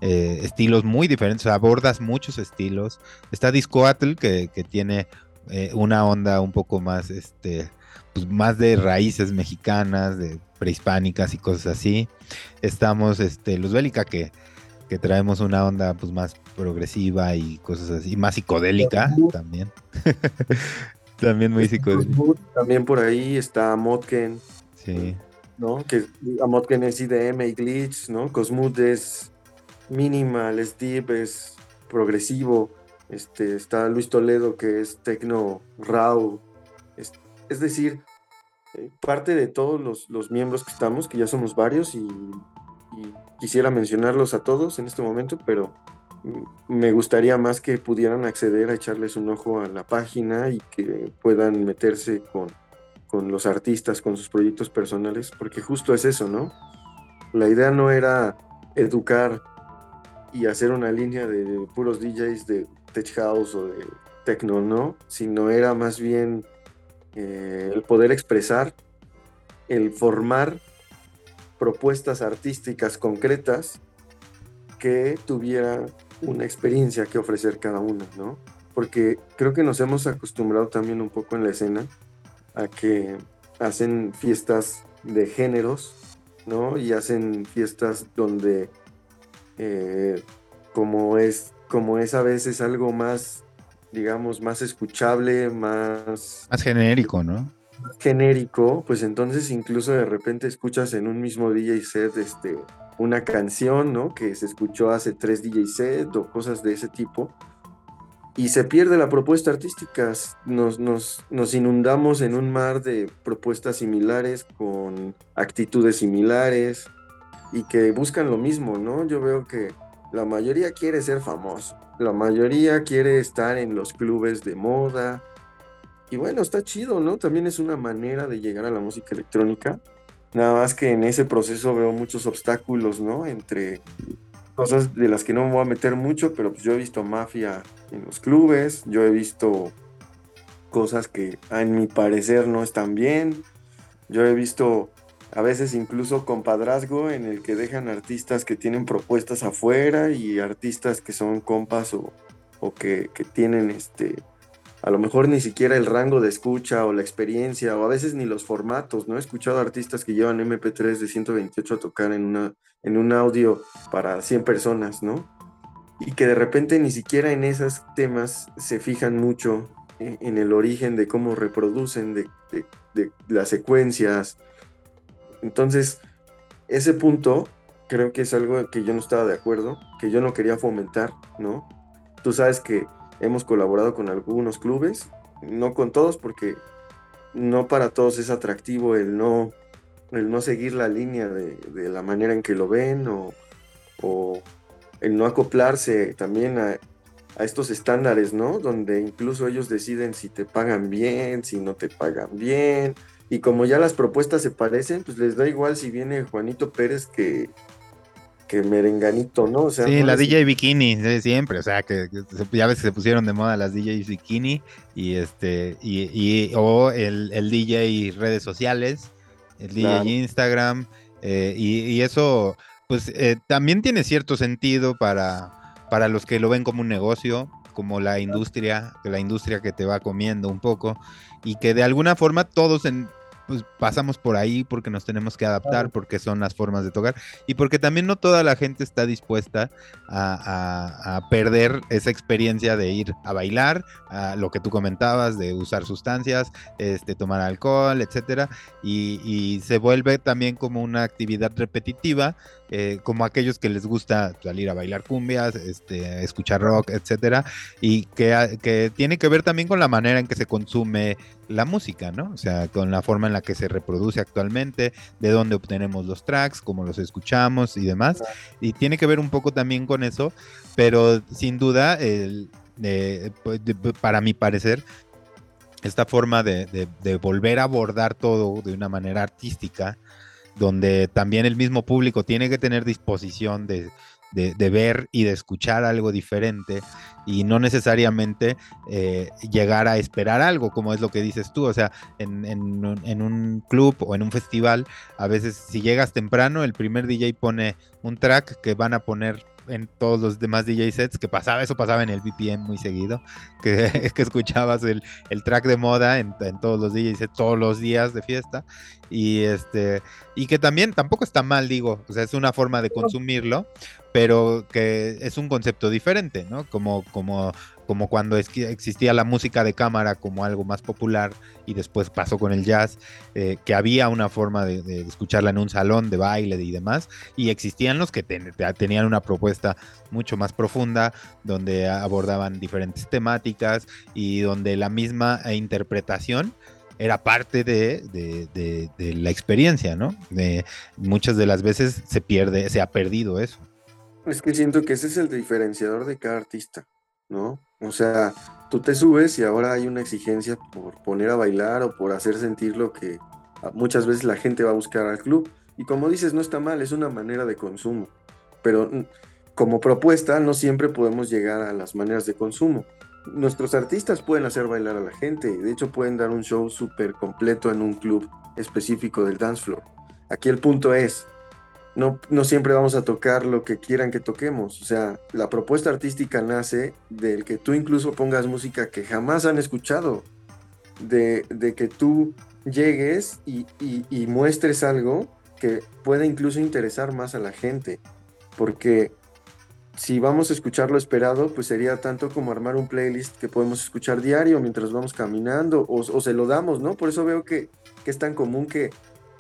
Speaker 2: eh, estilos muy diferentes, abordas muchos estilos. Está Discoatl que, que tiene eh, una onda un poco más, este, pues más de raíces mexicanas, de prehispánicas y cosas así. Estamos, este, Bélica que, que traemos una onda pues más progresiva y cosas así, más psicodélica también. También muy psicodélico.
Speaker 3: También por ahí está Motken.
Speaker 2: Sí.
Speaker 3: ¿No? Que a Motken es IDM y glitch, ¿no? Cosmood es minimal, es deep, es progresivo. Este, está Luis Toledo que es techno raw. Es, decir, eh, parte de todos los, miembros que estamos, que ya somos varios y quisiera mencionarlos a todos en este momento, pero me gustaría más que pudieran acceder a echarles un ojo a la página y que puedan meterse con, con los artistas, con sus proyectos personales, porque justo es eso, ¿no? La idea no era educar y hacer una línea de puros DJs de tech house o de techno, ¿no? Sino era más bien eh, el poder expresar, el formar propuestas artísticas concretas que tuvieran una experiencia que ofrecer cada uno, ¿no? Porque creo que nos hemos acostumbrado también un poco en la escena a que hacen fiestas de géneros, ¿no? Y hacen fiestas donde, eh, como, es, como es a veces algo más, digamos, más escuchable, más...
Speaker 2: Más genérico, ¿no?
Speaker 3: genérico, pues entonces incluso de repente escuchas en un mismo DJ set este, una canción, ¿no? Que se escuchó hace tres DJ set o cosas de ese tipo. Y se pierde la propuesta artística. Nos, nos, nos inundamos en un mar de propuestas similares, con actitudes similares y que buscan lo mismo, ¿no? Yo veo que la mayoría quiere ser famoso. La mayoría quiere estar en los clubes de moda. Y bueno, está chido, ¿no? También es una manera de llegar a la música electrónica Nada más que en ese proceso veo muchos obstáculos, ¿no? Entre cosas de las que no me voy a meter mucho, pero pues yo he visto mafia en los clubes, yo he visto cosas que a mi parecer no están bien, yo he visto a veces incluso compadrazgo en el que dejan artistas que tienen propuestas afuera y artistas que son compas o, o que, tienen este a lo mejor ni siquiera el rango de escucha o la experiencia o a veces ni los formatos, ¿no? He escuchado artistas que llevan MP3 de 128 a tocar en, una, en un audio para 100 personas, ¿no? Y que de repente ni siquiera en esos temas se fijan mucho en, el origen de cómo reproducen, de, de, de las secuencias, entonces, ese punto creo que es algo que yo no estaba de acuerdo, que yo no quería fomentar, ¿no? Tú sabes que hemos colaborado con algunos clubes, no con todos, porque no para todos es atractivo el no, el no seguir la línea de, la manera en que lo ven o, o el no acoplarse también a, a, estos estándares, ¿no? Donde incluso ellos deciden si te pagan bien, si no te pagan bien, y como ya las propuestas se parecen, pues les da igual si viene Juanito Pérez que, que Merenganito, ¿no? O
Speaker 2: sea, sí, la DJ Bikini, siempre, o sea, que, ya ves que se pusieron de moda las DJs Bikini y este, y, o el, el, DJ redes sociales, el DJ Instagram, eh, y, eso, pues eh, también tiene cierto sentido para, para los que lo ven como un negocio, como la industria, la industria que te va comiendo un poco y que de alguna forma todos en, pues pasamos por ahí porque nos tenemos que adaptar, porque son las formas de tocar y porque también no toda la gente está dispuesta a, perder esa experiencia de ir a bailar, a lo que tú comentabas, de usar sustancias, este, tomar alcohol, etcétera, y, se vuelve también como una actividad repetitiva, eh, como aquellos que les gusta salir a bailar cumbias, este, escuchar rock, etcétera, y que, tiene que ver también con la manera en que se consume la música, ¿no? O sea, con la forma en la que se reproduce actualmente, de dónde obtenemos los tracks, cómo los escuchamos y demás. Y tiene que ver un poco también con eso, pero sin duda, el, pues, para mi parecer, esta forma de, de volver a abordar todo de una manera artística, donde también el mismo público tiene que tener disposición de, de, ver y de escuchar algo diferente y no necesariamente eh, llegar a esperar algo, como es lo que dices tú. O sea, en, en, un club o en un festival, a veces si llegas temprano, el primer DJ pone un track que van a poner en todos los demás DJ sets, que pasaba, eso pasaba en el VPN muy seguido, que, que escuchabas el, el, track de moda en, en, todos los DJ sets todos los días de fiesta, y este, y que también tampoco está mal, digo, o sea, es una forma de consumirlo, pero que es un concepto diferente, ¿no? Como, como, como cuando existía la música de cámara como algo más popular y después pasó con el jazz, eh, que había una forma de, escucharla en un salón de baile y demás, y existían los que tenían una propuesta mucho más profunda, donde abordaban diferentes temáticas y donde la misma interpretación era parte de, la experiencia, ¿no? muchas de las veces se pierde, se ha perdido eso.
Speaker 3: Es que siento que ese es el diferenciador de cada artista, ¿no? O sea, tú te subes y ahora hay una exigencia por poner a bailar o por hacer sentir lo que muchas veces la gente va a buscar al club. Y como dices, no está mal, es una manera de consumo. Pero mm, como propuesta, no siempre podemos llegar a las maneras de consumo. Nuestros artistas pueden hacer bailar a la gente, de hecho pueden dar un show súper completo en un club específico del dance floor. Aquí el punto es, no, no siempre vamos a tocar lo que quieran que toquemos. O sea, la propuesta artística nace del que tú incluso pongas música que jamás han escuchado, de, que tú llegues y, muestres algo que pueda incluso interesar más a la gente. Porque si vamos a escuchar lo esperado, pues sería tanto como armar un playlist que podemos escuchar diario mientras vamos caminando o, o se lo damos, ¿no? Por eso veo que, que, es tan común que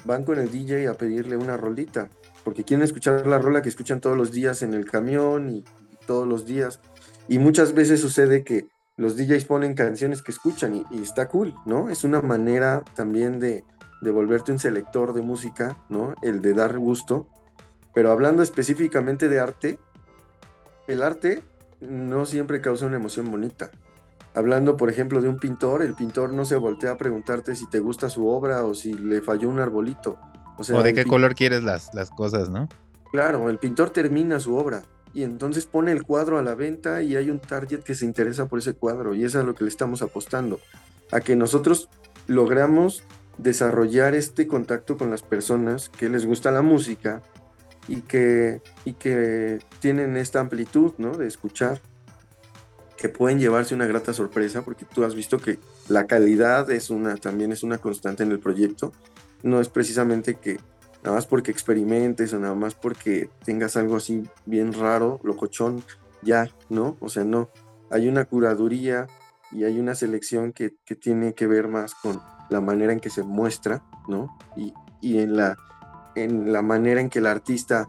Speaker 3: van con el DJ a pedirle una rolita porque quieren escuchar la rola que escuchan todos los días en el camión y, todos los días. Y muchas veces sucede que los DJs ponen canciones que escuchan y, está cool, ¿no? Es una manera también de, de, volverte un selector de música, ¿no? El de dar gusto. Pero hablando específicamente de arte, el arte no siempre causa una emoción bonita. Hablando, por ejemplo, de un pintor, el pintor no se voltea a preguntarte si te gusta su obra o si le falló un arbolito.
Speaker 2: O, de qué color quieres las, las cosas, ¿no?
Speaker 3: Claro, el pintor termina su obra y entonces pone el cuadro a la venta y hay un target que se interesa por ese cuadro y eso es a lo que le estamos apostando, a que nosotros logramos desarrollar este contacto con las personas que les gusta la música y que, y que tienen esta amplitud ¿no? de escuchar, que pueden llevarse una grata sorpresa, porque tú has visto que la calidad es una, también es una constante en el proyecto, no es precisamente que nada más porque experimentes o nada más porque tengas algo así bien raro, locochón, ya, ¿no? O sea, no. Hay una curaduría y hay una selección que, tiene que ver más con la manera en que se muestra, ¿no? Y, en, la, en la manera en que el artista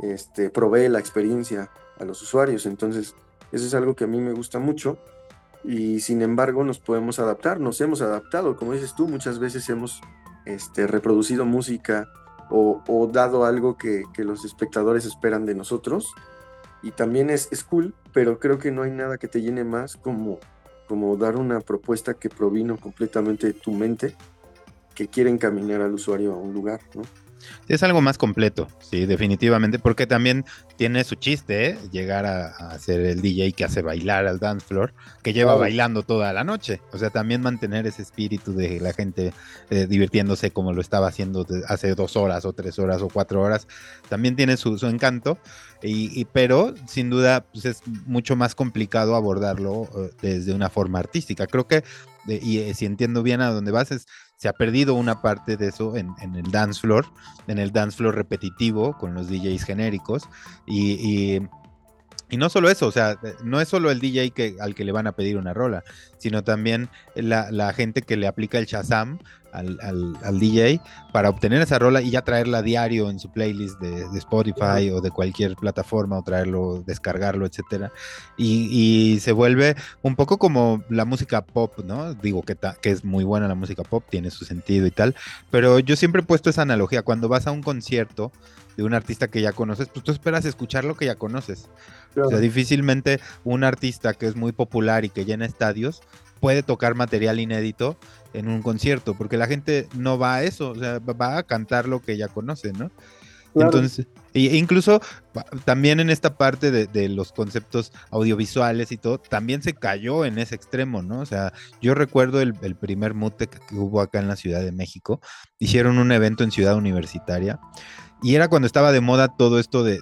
Speaker 3: este, provee la experiencia a los usuarios. Entonces, eso es algo que a mí me gusta mucho y sin embargo nos podemos adaptar, nos hemos adaptado, como dices tú, muchas veces hemos este, reproducido música o, dado algo que, los espectadores esperan de nosotros. Y también es, es, cool, pero creo que no hay nada que te llene más como, como dar una propuesta que provino completamente de tu mente, que quiere encaminar al usuario a un lugar, ¿no?
Speaker 2: Es algo más completo, sí, definitivamente, porque también tiene su chiste, ¿eh? llegar a, ser el DJ que hace bailar al dance floor, que lleva bailando toda la noche. O sea, también mantener ese espíritu de la gente eh, divirtiéndose como lo estaba haciendo hace dos horas o tres horas o cuatro horas, también tiene su, encanto. Y, pero sin duda pues es mucho más complicado abordarlo eh, desde una forma artística. Creo que, y si entiendo bien a dónde vas, es se ha perdido una parte de eso en, el dance floor, en el dance floor repetitivo con los DJs genéricos. Y, no solo eso, o sea, no es solo el DJ que, al que le van a pedir una rola, sino también la, la gente que le aplica el Shazam al, DJ para obtener esa rola y ya traerla a diario en su playlist de, Spotify o de cualquier plataforma o traerlo, descargarlo, etcétera. Y, se vuelve un poco como la música pop, ¿no? Digo que, que es muy buena la música pop, tiene su sentido y tal, pero yo siempre he puesto esa analogía. Cuando vas a un concierto de un artista que ya conoces, pues tú esperas escuchar lo que ya conoces. O sea, difícilmente un artista que es muy popular y que llena estadios puede tocar material inédito en un concierto, porque la gente no va a eso, o sea, va a cantar lo que ya conoce, ¿no? Entonces, e incluso también en esta parte de, los conceptos audiovisuales y todo, también se cayó en ese extremo, ¿no? O sea, yo recuerdo el, el primer MUTEC que hubo acá en la Ciudad de México, hicieron un evento en Ciudad Universitaria y era cuando estaba de moda todo esto de,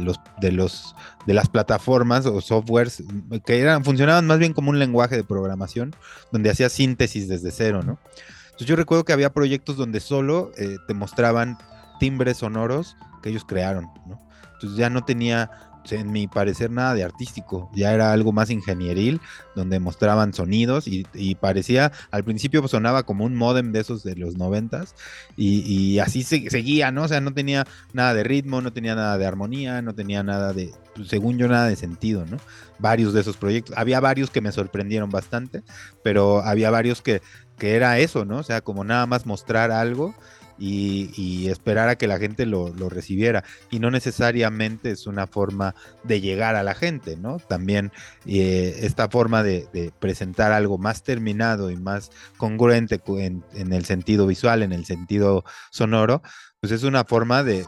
Speaker 2: los, de, los, de las plataformas o softwares que eran, funcionaban más bien como un lenguaje de programación donde hacía síntesis desde cero, ¿no? Entonces yo recuerdo que había proyectos donde solo eh, te mostraban timbres sonoros que ellos crearon, ¿no? Entonces ya no tenía en mi parecer nada de artístico, ya era algo más ingenieril, donde mostraban sonidos y, parecía, al principio sonaba como un modem de esos de los noventas y, así seguía, ¿no? O sea, no tenía nada de ritmo, no tenía nada de armonía, no tenía nada de, pues, según yo, nada de sentido, ¿no? Varios de esos proyectos, había varios que me sorprendieron bastante, pero había varios que, que era eso, ¿no? O sea, como nada más mostrar algo y, esperar a que la gente lo, recibiera. Y no necesariamente es una forma de llegar a la gente, ¿no? También eh, esta forma de, presentar algo más terminado y más congruente en, el sentido visual, en el sentido sonoro, pues es una forma de,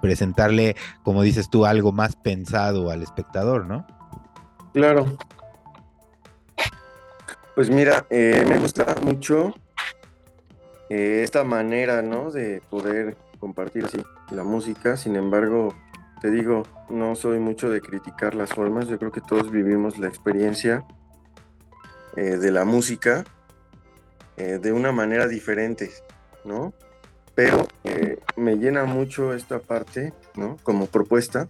Speaker 2: presentarle, como dices tú, algo más pensado al espectador, ¿no?
Speaker 3: Claro. Pues mira, eh, me gusta mucho eh, esta manera, ¿no? De poder compartir así la música. Sin embargo, te digo, no soy mucho de criticar las formas. Yo creo que todos vivimos la experiencia eh, de la música eh, de una manera diferente, ¿no? Pero me llena mucho esta parte, ¿no? Como propuesta.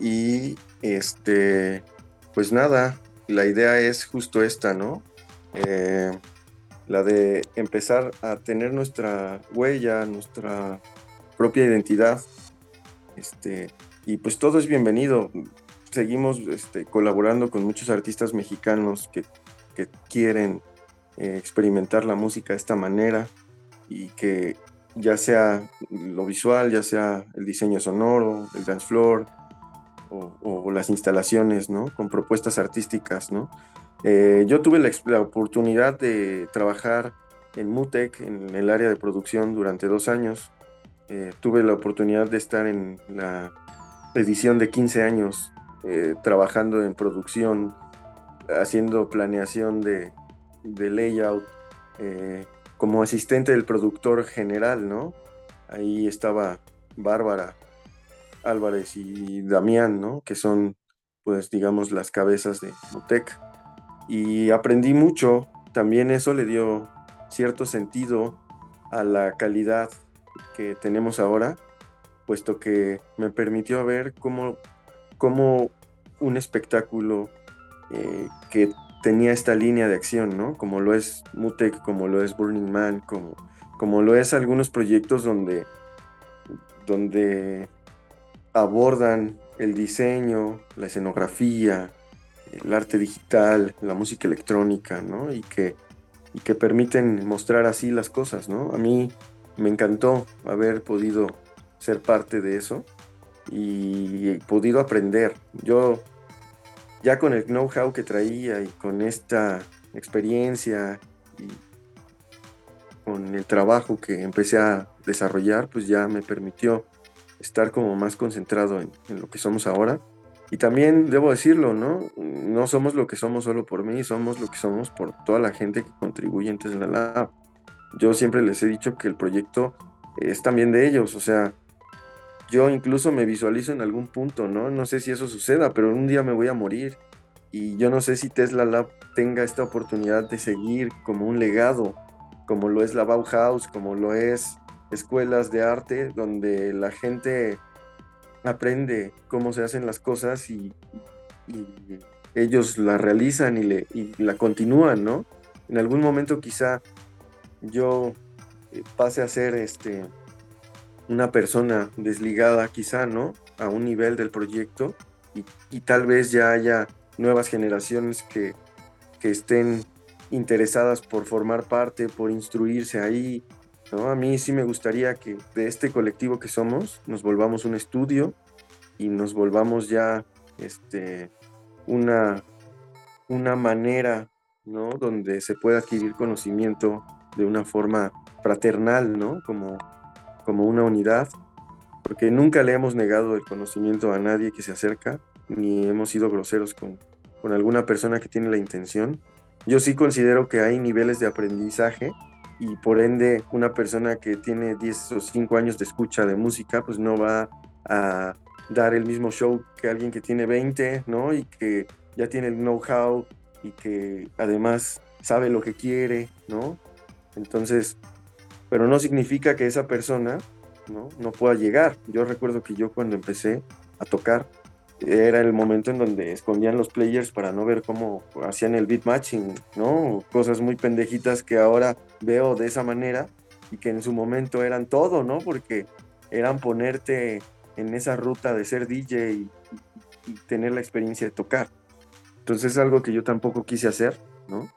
Speaker 3: Y este, pues nada, la idea es justo esta, ¿no? La de empezar a tener nuestra huella, nuestra propia identidad. Este, y pues todo es bienvenido. Seguimos este, colaborando con muchos artistas mexicanos que, quieren eh, experimentar la música de esta manera y que ya sea lo visual, ya sea el diseño sonoro, el dance floor o, o las instalaciones, ¿no? Con propuestas artísticas, ¿no? Eh, yo tuve la, oportunidad de trabajar en Mutec, en el área de producción, durante dos años. Eh, tuve la oportunidad de estar en la edición de 15 años eh, trabajando en producción, haciendo planeación de, de layout, como asistente del productor general, ¿no? Ahí estaba Bárbara Álvarez y Damián, ¿no? Que son, pues, digamos, las cabezas de Mutec. Y aprendí mucho, también eso le dio cierto sentido a la calidad que tenemos ahora, puesto que me permitió ver cómo, cómo un espectáculo eh, que tenía esta línea de acción, ¿no? Como lo es Mutec, como lo es Burning Man, como, como lo es algunos proyectos donde, donde abordan el diseño, la escenografía, el arte digital, la música electrónica, ¿no? Y que, que permiten mostrar así las cosas, ¿no? A mí me encantó haber podido ser parte de eso y podido aprender. Yo ya con el know-how que traía y con esta experiencia y con el trabajo que empecé a desarrollar, pues ya me permitió estar como más concentrado en, lo que somos ahora. Y también debo decirlo, ¿no? No somos lo que somos solo por mí, somos lo que somos por toda la gente que contribuye en Tesla Lab. Yo siempre les he dicho que el proyecto es también de ellos, o sea, yo incluso me visualizo en algún punto, ¿no? No sé si eso suceda, pero un día me voy a morir. Y yo no sé si Tesla Lab tenga esta oportunidad de seguir como un legado, como lo es la Bauhaus, como lo es escuelas de arte, donde la gente aprende cómo se hacen las cosas y, ellos la realizan y, y la continúan, ¿no? En algún momento quizá yo eh, pase a ser este una persona desligada quizá, ¿no? A un nivel del proyecto y, tal vez ya haya nuevas generaciones que, que, estén interesadas por formar parte, por instruirse ahí, A mí sí me gustaría que de este colectivo que somos nos volvamos un estudio y nos volvamos ya este, una, una manera, ¿no? Donde se pueda adquirir conocimiento de una forma fraternal, ¿no? Como como una unidad, porque nunca le hemos negado el conocimiento a nadie que se acerca, ni hemos sido groseros con, con alguna persona que tiene la intención. Yo sí considero que hay niveles de aprendizaje y por ende una persona que tiene 10 o 5 años de escucha de música, pues no va a dar el mismo show que alguien que tiene 20, ¿no? Y que ya tiene el know-how y que además sabe lo que quiere, ¿no? Entonces, pero no significa que esa persona ¿no? no pueda llegar. Yo recuerdo que yo cuando empecé a tocar, era el momento en donde escondían los players para no ver cómo hacían el beat matching, ¿no? Cosas muy pendejitas que ahora veo de esa manera y que en su momento eran todo, ¿no? Porque eran ponerte en esa ruta de ser DJ y, y tener la experiencia de tocar. Entonces es algo que yo tampoco quise hacer, ¿no?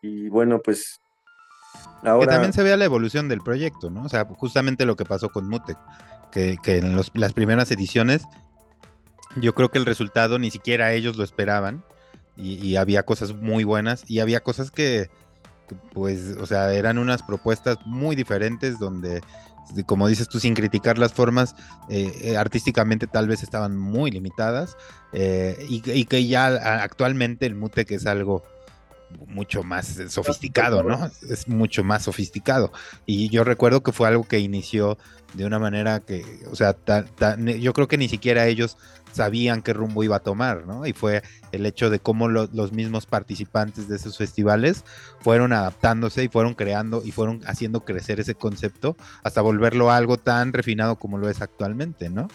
Speaker 3: Y bueno, pues
Speaker 2: que también se vea la evolución del proyecto, ¿no? O sea, justamente lo que pasó con Mutec, que, en las primeras ediciones yo creo que el resultado ni siquiera ellos lo esperaban y, había cosas muy buenas y había cosas que, pues, o sea, eran unas propuestas muy diferentes donde, como dices tú, sin criticar las formas, eh, eh, artísticamente tal vez estaban muy limitadas eh, y, que ya actualmente el Mutec es algo mucho más sofisticado, ¿no? Es mucho más sofisticado. Y yo recuerdo que fue algo que inició de una manera que, o sea, yo creo que ni siquiera ellos sabían qué rumbo iba a tomar, ¿no? Y fue el hecho de cómo los mismos participantes de esos festivales fueron adaptándose y fueron creando y fueron haciendo crecer ese concepto hasta volverlo a algo tan refinado como lo es actualmente, ¿no?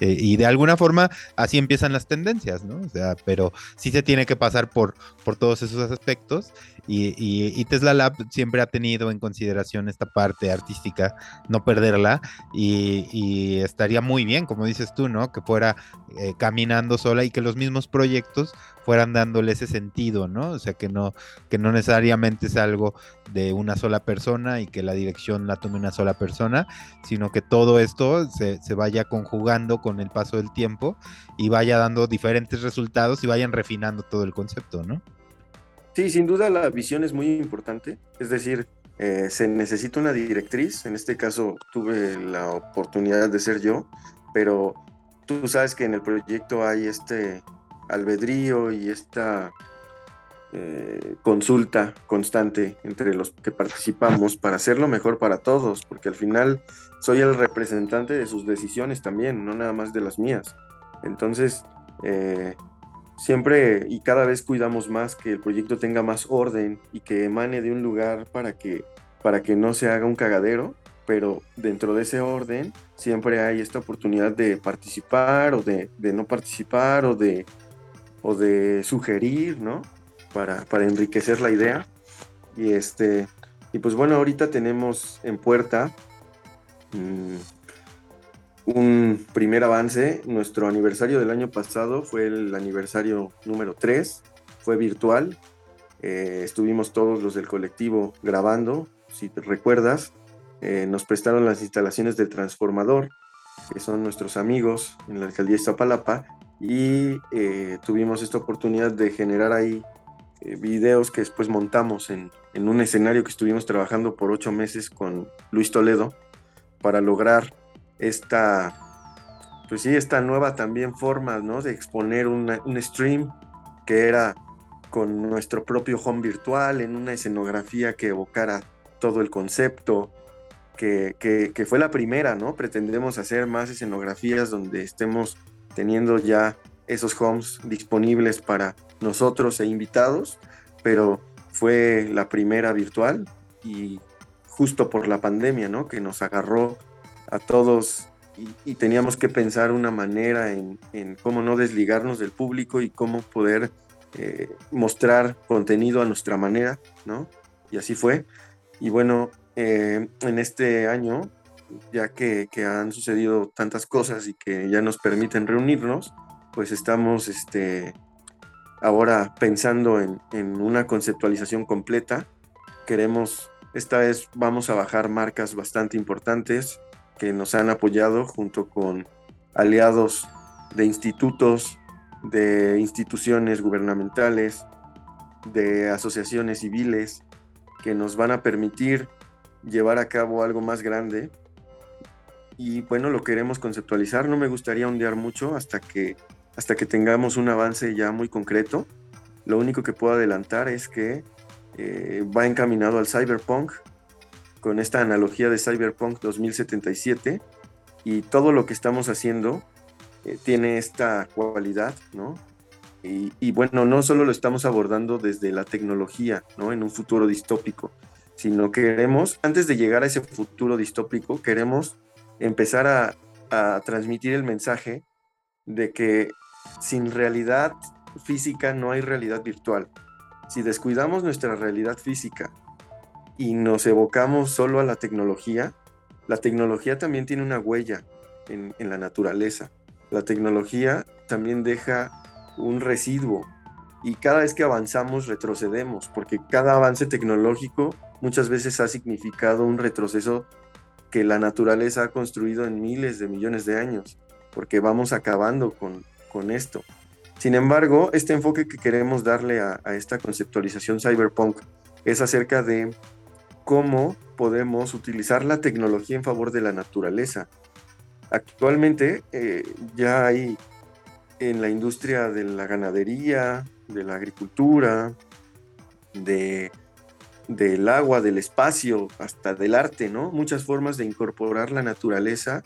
Speaker 2: Eh, y de alguna forma así empiezan las tendencias, ¿no? O sea, pero sí se tiene que pasar por, por todos esos aspectos y, Tesla Lab siempre ha tenido en consideración esta parte artística, no perderla, y, estaría muy bien, como dices tú, ¿no? Que fuera eh, caminando sola y que los mismos proyectos fueran dándole ese sentido, ¿no? O sea, que no, que no necesariamente es algo de una sola persona y que la dirección la tome una sola persona, sino que todo esto se, se vaya conjugando con el paso del tiempo y vaya dando diferentes resultados y vayan refinando todo el concepto, ¿no?
Speaker 3: Sí, sin duda la visión es muy importante. Es decir, eh, se necesita una directriz. En este caso tuve la oportunidad de ser yo, pero tú sabes que en el proyecto hay este albedrío y esta eh, consulta constante entre los que participamos para hacerlo mejor para todos, porque al final soy el representante de sus decisiones también, no nada más de las mías. Entonces, eh, siempre y cada vez cuidamos más que el proyecto tenga más orden y que emane de un lugar para que, para que no se haga un cagadero, pero dentro de ese orden siempre hay esta oportunidad de participar o de, no participar o de, o de sugerir, ¿no? Para, enriquecer la idea. Y, este, y pues bueno, ahorita tenemos en puerta mm, un primer avance. Nuestro aniversario del año pasado fue el aniversario número 3, fue virtual. Eh, estuvimos todos los del colectivo grabando, si te recuerdas. Eh, nos prestaron las instalaciones del transformador, que son nuestros amigos en la alcaldía de Iztapalapa, y eh, tuvimos esta oportunidad de generar ahí videos que después montamos en, en un escenario que estuvimos trabajando por ocho meses con Luis Toledo para lograr esta, pues sí, esta nueva también forma, ¿no? De exponer un stream que era con nuestro propio home virtual, en una escenografía que evocara todo el concepto, que, que, fue la primera, ¿no? Pretendemos hacer más escenografías donde estemos teniendo ya esos homes disponibles para nosotros e invitados, pero fue la primera virtual y justo por la pandemia, ¿no? Que nos agarró a todos y, teníamos que pensar una manera en, cómo no desligarnos del público y cómo poder eh, mostrar contenido a nuestra manera, ¿no? Y así fue. Y bueno, eh, en este año, ya que, han sucedido tantas cosas y que ya nos permiten reunirnos, pues estamos este, ahora pensando en, en una conceptualización completa. Queremos, esta vez vamos a bajar marcas bastante importantes, que nos han apoyado junto con aliados de institutos, de instituciones gubernamentales, de asociaciones civiles, que nos van a permitir llevar a cabo algo más grande. Y bueno, lo queremos conceptualizar. No me gustaría ondear mucho hasta que, hasta que tengamos un avance ya muy concreto. Lo único que puedo adelantar es que eh, va encaminado al cyberpunk, con esta analogía de Cyberpunk 2077 y todo lo que estamos haciendo eh, tiene esta cualidad, ¿no? Y, bueno, no solo lo estamos abordando desde la tecnología, ¿no? En un futuro distópico, sino queremos, antes de llegar a ese futuro distópico, queremos empezar a, a transmitir el mensaje de que sin realidad física no hay realidad virtual. Si descuidamos nuestra realidad física y nos evocamos solo a la tecnología, la tecnología también tiene una huella en, la naturaleza. La tecnología también deja un residuo y cada vez que avanzamos retrocedemos, porque cada avance tecnológico muchas veces ha significado un retroceso que la naturaleza ha construido en miles de millones de años, porque vamos acabando con, con esto. Sin embargo, este enfoque que queremos darle a esta conceptualización cyberpunk es acerca de cómo podemos utilizar la tecnología en favor de la naturaleza. Actualmente eh, ya hay en la industria de la ganadería, de la agricultura, de, del agua, del espacio, hasta del arte, ¿no? Muchas formas de incorporar la naturaleza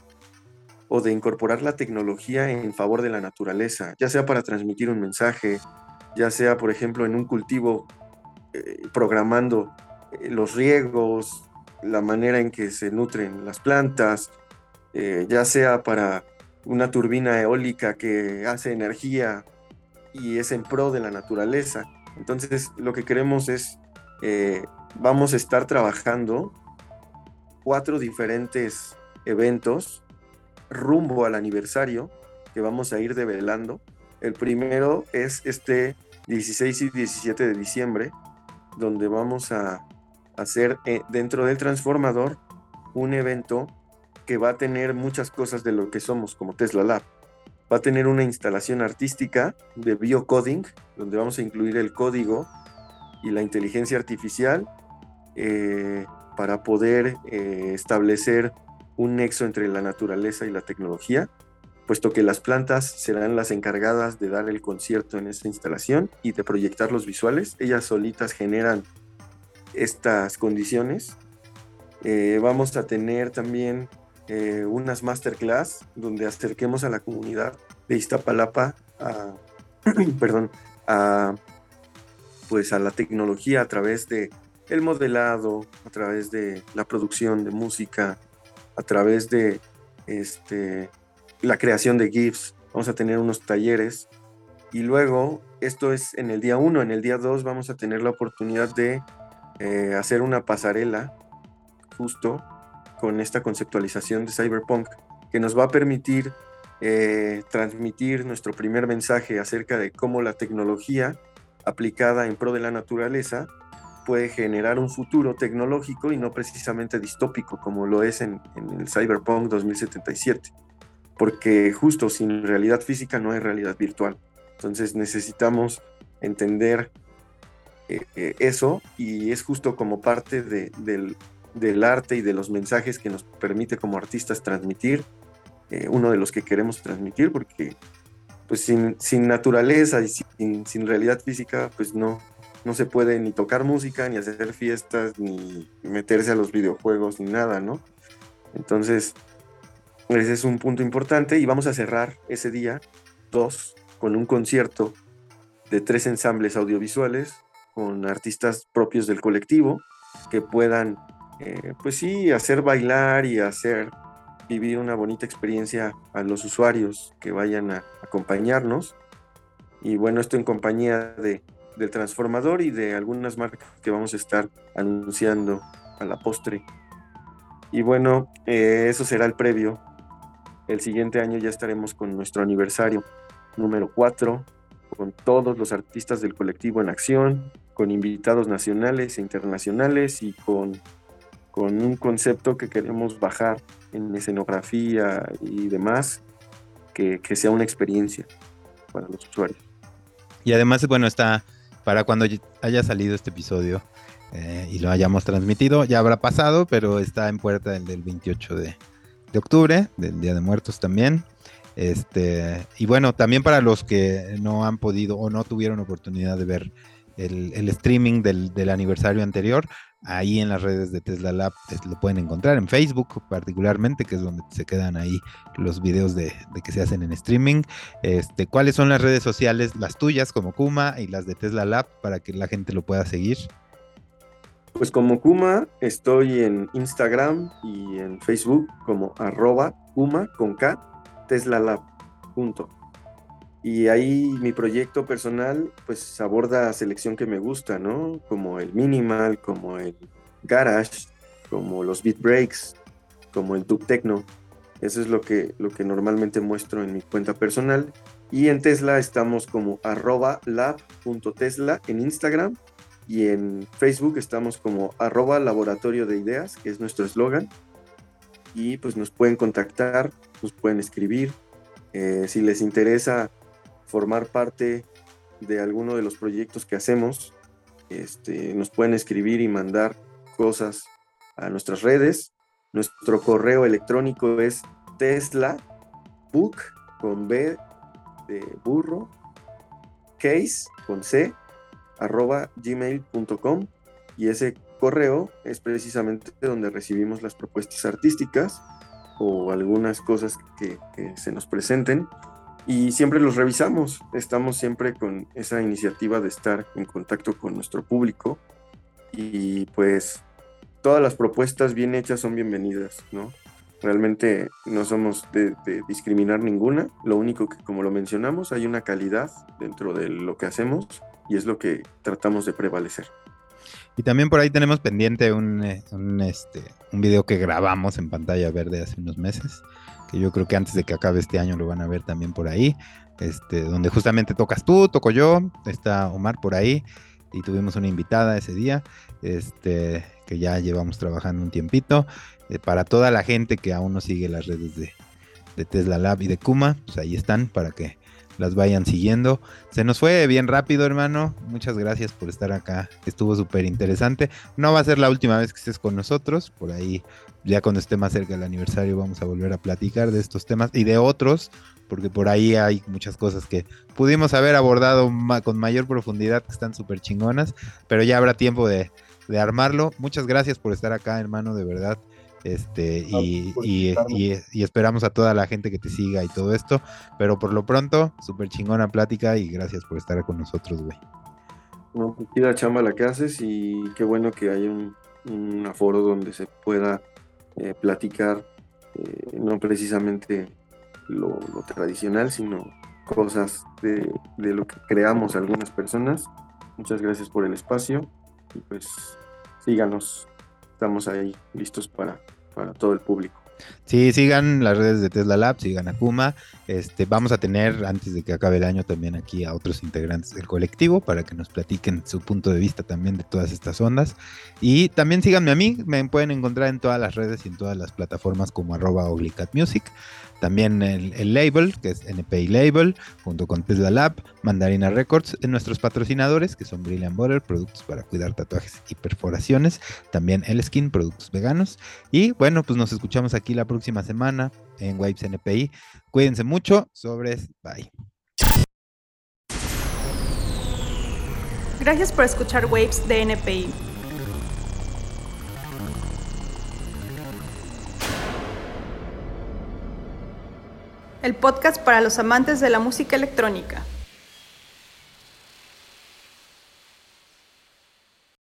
Speaker 3: o de incorporar la tecnología en favor de la naturaleza, ya sea para transmitir un mensaje, ya sea, por ejemplo, en un cultivo eh, programando los riegos, la manera en que se nutren las plantas, eh, ya sea para una turbina eólica que hace energía y es en pro de la naturaleza. Entonces lo que queremos es, eh, vamos a estar trabajando cuatro diferentes eventos rumbo al aniversario que vamos a ir develando. El primero es este 16 y 17 de diciembre, donde vamos a hacer eh, dentro del transformador un evento que va a tener muchas cosas de lo que somos como Tesla Lab. Va a tener una instalación artística de biocoding, donde vamos a incluir el código y la inteligencia artificial eh, para poder eh, establecer un nexo entre la naturaleza y la tecnología. puesto que las plantas serán las encargadas de dar el concierto en esta instalación y de proyectar los visuales. Ellas solitas generan estas condiciones. Eh, vamos a tener también eh, unas masterclass donde acerquemos a la comunidad de Iztapalapa a, perdón, a, pues a la tecnología a través de el modelado, a través de la producción de música, a través de este, la creación de GIFs. Vamos a tener unos talleres y luego, esto es en el día 1, en el día 2 vamos a tener la oportunidad de eh, hacer una pasarela justo con esta conceptualización de Cyberpunk que nos va a permitir eh, transmitir nuestro primer mensaje acerca de cómo la tecnología aplicada en pro de la naturaleza puede generar un futuro tecnológico y no precisamente distópico como lo es en, el Cyberpunk 2077. Porque justo sin realidad física no hay realidad virtual. Entonces necesitamos entender eh, eh, eso y es justo como parte del, arte y de los mensajes que nos permite como artistas transmitir, eh, uno de los que queremos transmitir, porque pues sin, sin naturaleza y sin, sin realidad física, pues no, no se puede ni tocar música, ni hacer fiestas, ni meterse a los videojuegos, ni nada, ¿no? Entonces, ese es un punto importante y vamos a cerrar ese día, dos, con un concierto de tres ensambles audiovisuales con artistas propios del colectivo que puedan, eh, pues sí, hacer bailar y hacer vivir una bonita experiencia a los usuarios que vayan a acompañarnos. Y bueno, esto en compañía de del transformador y de algunas marcas que vamos a estar anunciando a la postre. Y bueno, eh, eso será el previo. El siguiente año ya estaremos con nuestro aniversario número 4, con todos los artistas del colectivo en acción, con invitados nacionales e internacionales y con, con un concepto que queremos bajar en escenografía y demás, que, que sea una experiencia para los usuarios.
Speaker 2: Y además, bueno, está para cuando haya salido este episodio eh, y lo hayamos transmitido, ya habrá pasado, pero está en puerta el del 28 de, octubre, del Día de Muertos también. Este, y bueno, también para los que no han podido o no tuvieron oportunidad de ver el, streaming del, del, aniversario anterior, ahí en las redes de Tesla Lab lo pueden encontrar, en Facebook particularmente, que es donde se quedan ahí los videos de, que se hacen en streaming. Este, ¿Cuáles son las redes sociales, las tuyas como Kuma y las de Tesla Lab, para que la gente lo pueda seguir?
Speaker 3: Pues como Kuma estoy en Instagram y en Facebook como arroba Kuma con K, Tesla Lab. Punto. Y ahí mi proyecto personal pues aborda selección que me gusta, ¿no? Como el minimal, como el garage, como los beat breaks, como el dub techno. Eso es lo que, lo que normalmente muestro en mi cuenta personal. Y en Tesla estamos como arroba lab.tesla en Instagram y en Facebook estamos como arroba laboratorio de ideas, que es nuestro eslogan. Y pues nos pueden contactar, nos pueden escribir. Eh, si les interesa formar parte de alguno de los proyectos que hacemos, este, nos pueden escribir y mandar cosas a nuestras redes. Nuestro correo electrónico es tesla book con B de burro, case con C, arroba gmail.com y ese correo es precisamente donde recibimos las propuestas artísticas o algunas cosas que se nos presenten y siempre los revisamos. Estamos siempre con esa iniciativa de estar en contacto con nuestro público y pues todas las propuestas bien hechas son bienvenidas, ¿no? Realmente no somos de, discriminar ninguna, lo único que como lo mencionamos hay una calidad dentro de lo que hacemos y es lo que tratamos de prevalecer.
Speaker 2: Y también por ahí tenemos pendiente un, eh, este, un video que grabamos en pantalla verde hace unos meses, que yo creo que antes de que acabe este año lo van a ver también por ahí, este, donde justamente tocas tú, toco yo, está Omar por ahí y tuvimos una invitada ese día, este, que ya llevamos trabajando un tiempito. Eh, para toda la gente que aún no sigue las redes de, de Tesla Lab y de Kuma, pues ahí están para que las vayan siguiendo. Se nos fue bien rápido, hermano. Muchas gracias por estar acá. Estuvo súper interesante. No va a ser la última vez que estés con nosotros. Por ahí ya cuando esté más cerca del aniversario vamos a volver a platicar de estos temas y de otros, porque por ahí hay muchas cosas que pudimos haber abordado con mayor profundidad, que están súper chingonas, pero ya habrá tiempo de, de armarlo. Muchas gracias por estar acá, hermano, de verdad. Este, y, y, esperamos a toda la gente que te siga y todo esto. Pero por lo pronto, súper chingona plática y gracias por estar con nosotros, güey.
Speaker 3: No, pues la chamba la que haces y qué bueno que hay un, aforo donde se pueda eh, platicar, eh, no precisamente lo, tradicional, sino cosas de, de lo que creamos algunas personas. Muchas gracias por el espacio y pues síganos estamos ahí listos para, para todo el público.
Speaker 2: Sí, sigan las redes de Tesla Lab, sigan a Kuma. Este, vamos a tener, antes de que acabe el año, también aquí a otros integrantes del colectivo para que nos platiquen su punto de vista también de todas estas ondas. Y también síganme a mí, me pueden encontrar en todas las redes y en todas las plataformas como arroba Music. También el, label, que es NPI Label, junto con Tesla Lab, Mandarina Records, en nuestros patrocinadores, que son Brilliant Butter, productos para cuidar tatuajes y perforaciones. También el Skin, productos veganos. Y bueno, pues nos escuchamos aquí la próxima semana en Waves NPI. Cuídense mucho. Sobres. Bye.
Speaker 1: Gracias por escuchar Waves de NPI. El podcast para los amantes de la música electrónica.